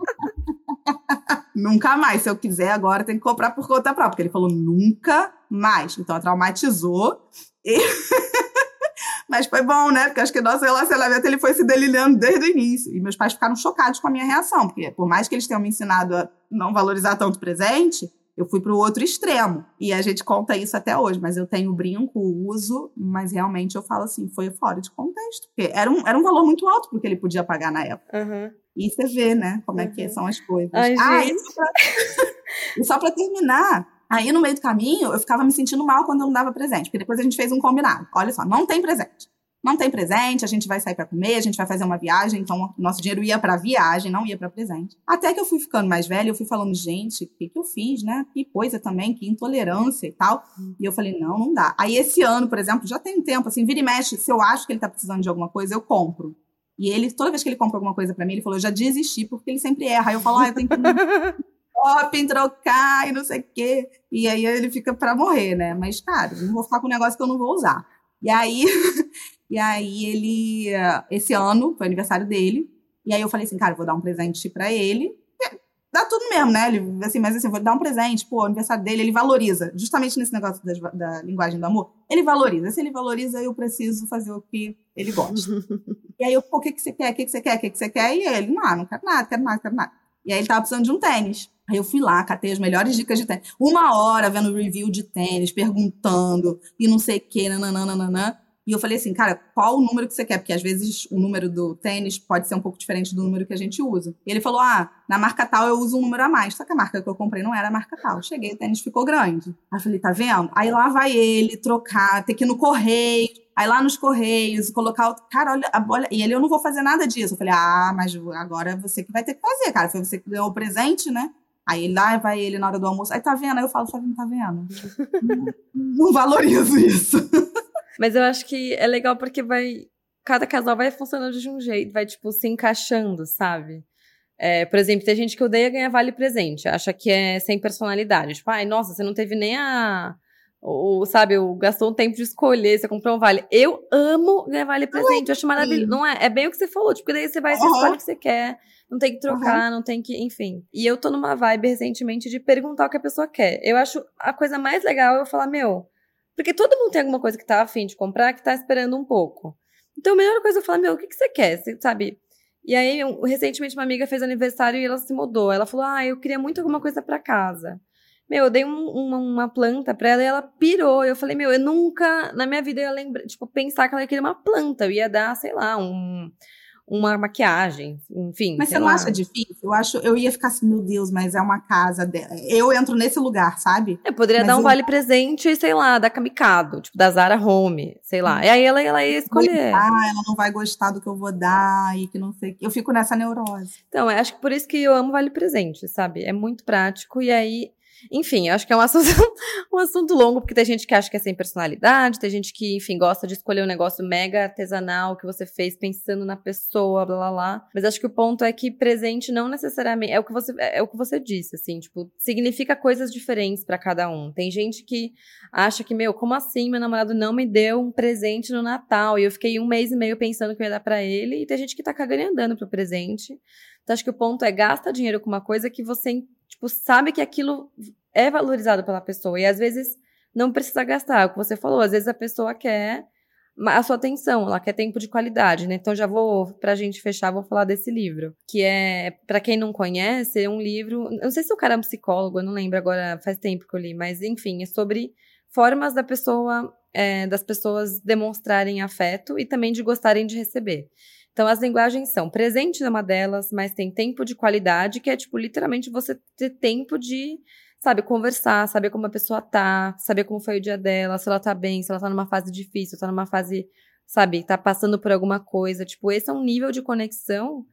nunca mais. Se eu quiser agora, tem que comprar por conta própria. Porque ele falou nunca mais. Então, traumatizou. E... Mas foi bom, né? Porque acho que nosso relacionamento ele foi se delineando desde o início. E meus pais ficaram chocados com a minha reação. Porque por mais que eles tenham me ensinado a não valorizar tanto o presente, eu fui para o outro extremo. E a gente conta isso até hoje. Mas eu tenho brinco, uso, mas realmente eu falo assim, foi fora de contexto. Porque era um, era um valor muito alto porque ele podia pagar na época. Uhum. E você vê, né, como é que uhum. são as coisas. Ai, ah, e só, e pra terminar, aí no meio do caminho eu ficava me sentindo mal quando eu não dava presente, porque depois a gente fez um combinado. Olha só, não tem presente. Não tem presente, a gente vai sair para comer, a gente vai fazer uma viagem, então nosso dinheiro ia para viagem, não ia para presente. Até que eu fui ficando mais velha, eu fui falando, gente, o que, que eu fiz, né? Que coisa também, que intolerância e tal. E eu falei, não, não dá. Aí esse ano, por exemplo, já tem um tempo, assim, vira e mexe, se eu acho que ele tá precisando de alguma coisa, eu compro. E ele, toda vez que ele compra alguma coisa para mim, ele falou, já desisti, porque ele sempre erra. Aí eu falo, ah, eu tenho que shopping, trocar e não sei o quê. E aí ele fica para morrer, né? Mas, cara, não vou ficar com um negócio que eu não vou usar. E aí, e aí ele, esse ano, foi aniversário dele, e aí eu falei assim, cara, vou dar um presente para ele dá tudo mesmo, né? Ele, assim, mas assim, vou dar um presente, pô, aniversário dele, ele valoriza. Justamente nesse negócio da, da, linguagem do amor, ele valoriza. Se ele valoriza, eu preciso fazer o que ele gosta. e aí eu, pô, o que, que você quer? O que, que você quer? O que, que você quer? E ele, não, não quero nada, quero nada, quero nada. E aí ele tava precisando de um tênis. Aí eu fui lá, catei as melhores dicas de tênis. Uma hora vendo review de tênis, perguntando, e não sei o que, nananana. E eu falei assim, cara, qual o número que você quer? Porque às vezes o número do tênis pode ser um pouco diferente do número que a gente usa. E ele falou, ah, na marca tal eu uso um número a mais. Só que a marca que eu comprei não era a marca tal. Cheguei, o tênis ficou grande. Aí eu falei, tá vendo? Aí lá vai ele trocar, ter que ir no correio. Aí lá nos correios, colocar o. Cara, olha. E ele, eu não vou fazer nada disso. Eu falei, ah, mas agora você que vai ter que fazer, cara. Foi você que ganhou o presente, né? Aí lá vai ele na hora do almoço. Aí tá vendo? Aí eu falo, tá vendo? não, não valorizo isso. Mas eu acho que é legal porque vai. Cada casal vai funcionando de um jeito, vai, tipo, se encaixando, sabe? É, por exemplo, tem gente que odeia ganhar vale presente, acha que é sem personalidade. Tipo, ai, nossa, você não teve nem a. O, sabe, o, gastou um tempo de escolher, você comprou um vale. Eu amo ganhar vale presente, eu acho maravilhoso. Não é? É bem o que você falou, tipo, daí você vai, uhum. escolhe o que você quer, não tem que trocar, uhum. não tem que, enfim. E eu tô numa vibe recentemente de perguntar o que a pessoa quer. Eu acho a coisa mais legal é eu falar, meu, porque todo mundo tem alguma coisa que tá afim de comprar que tá esperando um pouco. Então, a melhor coisa é falar, meu, o que, que você quer? Você sabe? E aí, recentemente, uma amiga fez aniversário e ela se mudou. Ela falou, ah, eu queria muito alguma coisa para casa. Meu, eu dei um, uma, uma, planta pra ela e ela pirou. Eu falei, meu, eu nunca, na minha vida, eu ia lembrar, tipo, pensar que ela queria uma planta. Eu ia dar, sei lá, um, uma maquiagem, enfim. Mas você não lá. acha difícil? Eu acho, eu ia ficar assim, meu Deus, mas é uma casa dela. Eu entro nesse lugar, sabe? Eu poderia mas dar um eu... vale presente, sei lá, da Kamikado, tipo, da Zara Home, sei lá. E aí ela, ela ia escolher. Ah, ela não vai gostar do que eu vou dar e que não sei. Eu fico nessa neurose. Então, acho que por isso que eu amo vale presente, sabe? É muito prático e aí enfim, acho que é um assunto, um assunto longo, porque tem gente que acha que é sem personalidade, tem gente que, enfim, gosta de escolher um negócio mega artesanal que você fez pensando na pessoa, blá blá blá. Mas acho que o ponto é que presente não necessariamente. É o que você, é o que você disse, assim, tipo, significa coisas diferentes para cada um. Tem gente que acha que, meu, como assim meu namorado não me deu um presente no Natal? E eu fiquei um mês e meio pensando que eu ia dar pra ele, e tem gente que tá cagando e andando pro presente. Então, acho que o ponto é gasta dinheiro com uma coisa que você tipo, sabe que aquilo é valorizado pela pessoa. E às vezes não precisa gastar. É o que você falou, às vezes a pessoa quer a sua atenção, ela quer tempo de qualidade, né? Então já vou, pra gente fechar, vou falar desse livro, que é, para quem não conhece, é um livro, não sei se o cara é um psicólogo, eu não lembro agora, faz tempo que eu li, mas enfim, é sobre formas da pessoa, é, das pessoas demonstrarem afeto e também de gostarem de receber. Então, as linguagens são presente é uma delas, mas tem tempo de qualidade, que é, tipo, literalmente você ter tempo de, sabe, conversar, saber como a pessoa tá, saber como foi o dia dela, se ela tá bem, se ela tá numa fase difícil, tá numa fase, sabe, tá passando por alguma coisa. Tipo, esse é um nível de conexão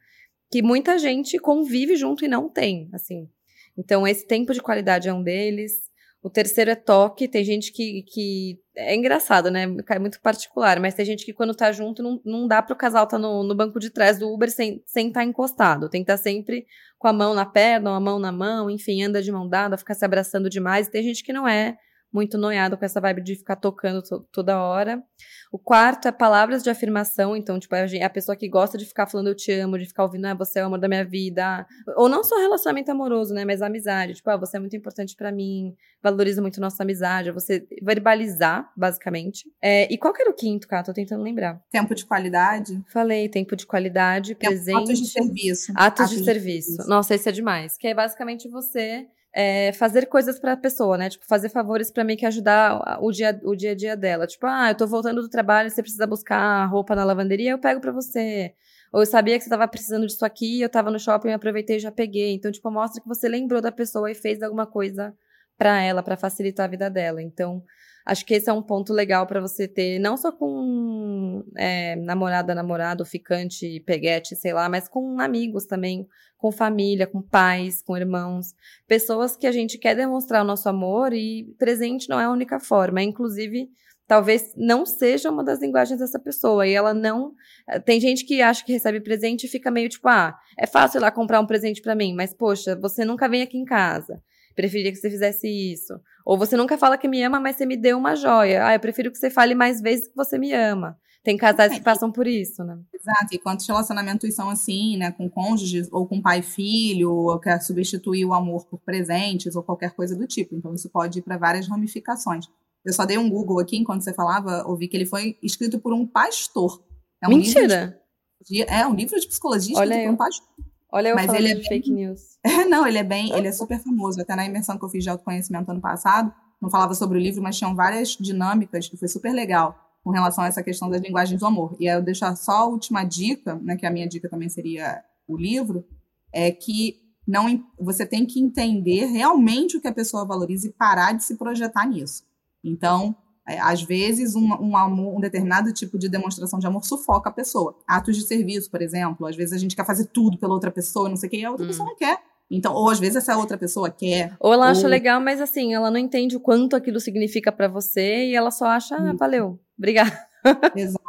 que muita gente convive junto e não tem, assim. Então, esse tempo de qualidade é um deles. O terceiro é toque. Tem gente que, que. É engraçado, né? É muito particular, mas tem gente que quando tá junto não, não dá pro casal tá no, no banco de trás do Uber sem estar sem tá encostado. Tem que estar tá sempre com a mão na perna, ou a mão na mão, enfim, anda de mão dada, ficar se abraçando demais. E tem gente que não é muito noiado com essa vibe de ficar tocando toda hora. O quarto é palavras de afirmação, então, tipo, a, pessoa que gosta de ficar falando eu te amo, de ficar ouvindo, ah, você é o amor da minha vida. Ou não só relacionamento amoroso, né, mas amizade. Tipo, ah, você é muito importante para mim, valoriza muito nossa amizade. Você verbalizar, basicamente. É, e qual que era o quinto, cara? Tô tentando lembrar. Tempo de qualidade. Falei, tempo de qualidade, tempo, presente. Atos de serviço. Atos, atos de, de serviço. serviço. Nossa, esse é demais. Que é basicamente você é, fazer coisas para a pessoa, né? Tipo, fazer favores para mim que ajudar o dia, o dia a dia dela. Tipo, ah, eu tô voltando do trabalho, você precisa buscar roupa na lavanderia, eu pego para você. Ou eu sabia que você tava precisando disso aqui, eu tava no shopping, aproveitei e já peguei. Então, tipo, mostra que você lembrou da pessoa e fez alguma coisa para ela, para facilitar a vida dela. Então, acho que esse é um ponto legal para você ter, não só com é, namorada, namorado, ficante, peguete, sei lá, mas com amigos também, com família, com pais, com irmãos, pessoas que a gente quer demonstrar o nosso amor e presente não é a única forma, é, inclusive talvez não seja uma das linguagens dessa pessoa. E ela não eh, tem gente que acha que recebe presente e fica meio tipo ah é fácil ir lá comprar um presente para mim mas poxa você nunca vem aqui em casa preferia que você fizesse isso ou você nunca fala que me ama mas você me deu uma joia ah eu prefiro que você fale mais vezes que você me ama tem casais que passam por isso, né? Exato, e quantos relacionamentos são assim, né? Com cônjuges ou com pai e filho, ou quer substituir o amor por presentes ou qualquer coisa do tipo. Então, isso pode ir para várias ramificações. Eu só dei um Google aqui enquanto você falava, ouvi que ele foi escrito por um pastor. É um Mentira! De, é um livro de psicologia escrito Olha por um pastor. Olha eu Mas ele é bem, fake news. Não, ele é bem, ele é super famoso. Até na imersão que eu fiz de autoconhecimento ano passado, não falava sobre o livro, mas tinham várias dinâmicas que foi super legal com relação a essa questão das linguagens do amor. E aí eu deixo só a última dica, né, que a minha dica também seria o livro, é que não você tem que entender realmente o que a pessoa valoriza e parar de se projetar nisso. Então, é, às vezes, um, um, amor, um determinado tipo de demonstração de amor sufoca a pessoa. Atos de serviço, por exemplo. Às vezes a gente quer fazer tudo pela outra pessoa, não sei o que, e a outra hum. pessoa não quer. Então, ou às vezes essa outra pessoa quer. Ou ela ou... acha legal, mas assim, ela não entende o quanto aquilo significa para você e ela só acha, ah, valeu, obrigada. Exato.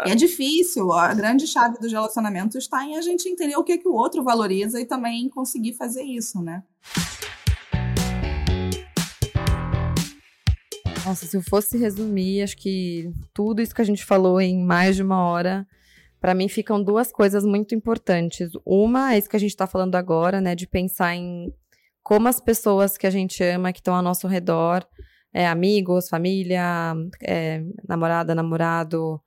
é difícil. A grande chave dos relacionamentos está em a gente entender o que, que o outro valoriza e também conseguir fazer isso, né? Nossa, se eu fosse resumir, acho que tudo isso que a gente falou em mais de uma hora para mim ficam duas coisas muito importantes. Uma é isso que a gente está falando agora, né, de pensar em como as pessoas que a gente ama, que estão ao nosso redor, é, amigos, família, é, namorada, namorado,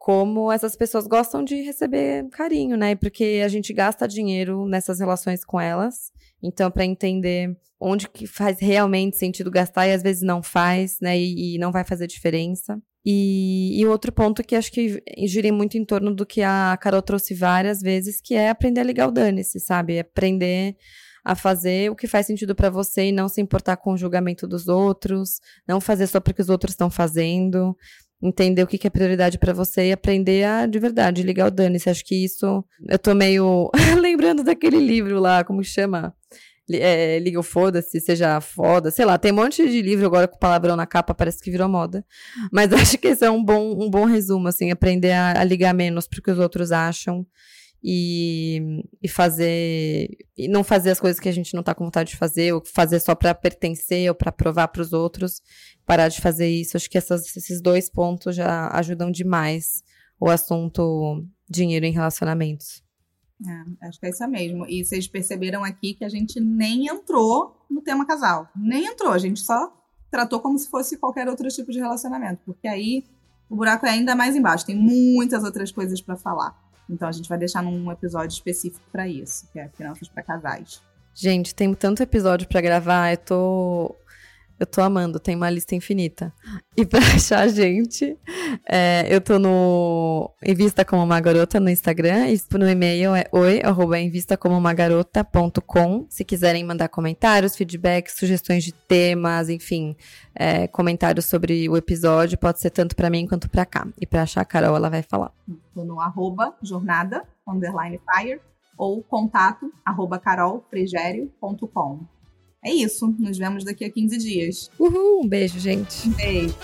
como essas pessoas gostam de receber carinho, né? Porque a gente gasta dinheiro nessas relações com elas. Então, para entender onde que faz realmente sentido gastar e às vezes não faz, né? E, e não vai fazer diferença. E, e, outro ponto que acho que girei muito em torno do que a Carol trouxe várias vezes, que é aprender a ligar o dane-se, sabe? Aprender a fazer o que faz sentido para você e não se importar com o julgamento dos outros, não fazer só porque os outros estão fazendo, entender o que, é prioridade para você e aprender a, de verdade, ligar o dane-se. Acho que isso. Eu tô meio lembrando daquele livro lá, como chama? É, Liga o Foda-se, seja foda, sei lá, tem um monte de livro agora com palavrão na capa, parece que virou moda. Mas acho que esse é um bom, um bom resumo, assim, aprender a, a ligar menos pro que os outros acham e, e fazer e não fazer as coisas que a gente não tá com vontade de fazer ou fazer só para pertencer ou para provar para os outros. Parar de fazer isso acho que essas, esses dois pontos já ajudam demais o assunto dinheiro em relacionamentos. É, acho que é isso mesmo. E vocês perceberam aqui que a gente nem entrou no tema casal. Nem entrou a gente só tratou como se fosse qualquer outro tipo de relacionamento porque aí o buraco é ainda mais embaixo tem muitas outras coisas para falar então a gente vai deixar num episódio específico para isso, que é Finanças para Casais. Gente, tem tanto episódio para gravar, eu tô eu tô amando, tem uma lista infinita. E pra achar a gente, é, eu tô no Invista Como Uma Garota no Instagram, e no e-mail é oi, arroba invistacomomagarota.com. Se quiserem mandar comentários, feedbacks, sugestões de temas, enfim, é, comentários sobre o episódio, pode ser tanto para mim quanto para cá. E pra achar a Carol, ela vai falar. Tô no arroba jornada, underline fire, ou contato, arroba carolfrigério.com. É isso. Nos vemos daqui a 15 dias. Uhul. Um beijo, gente. Um beijo.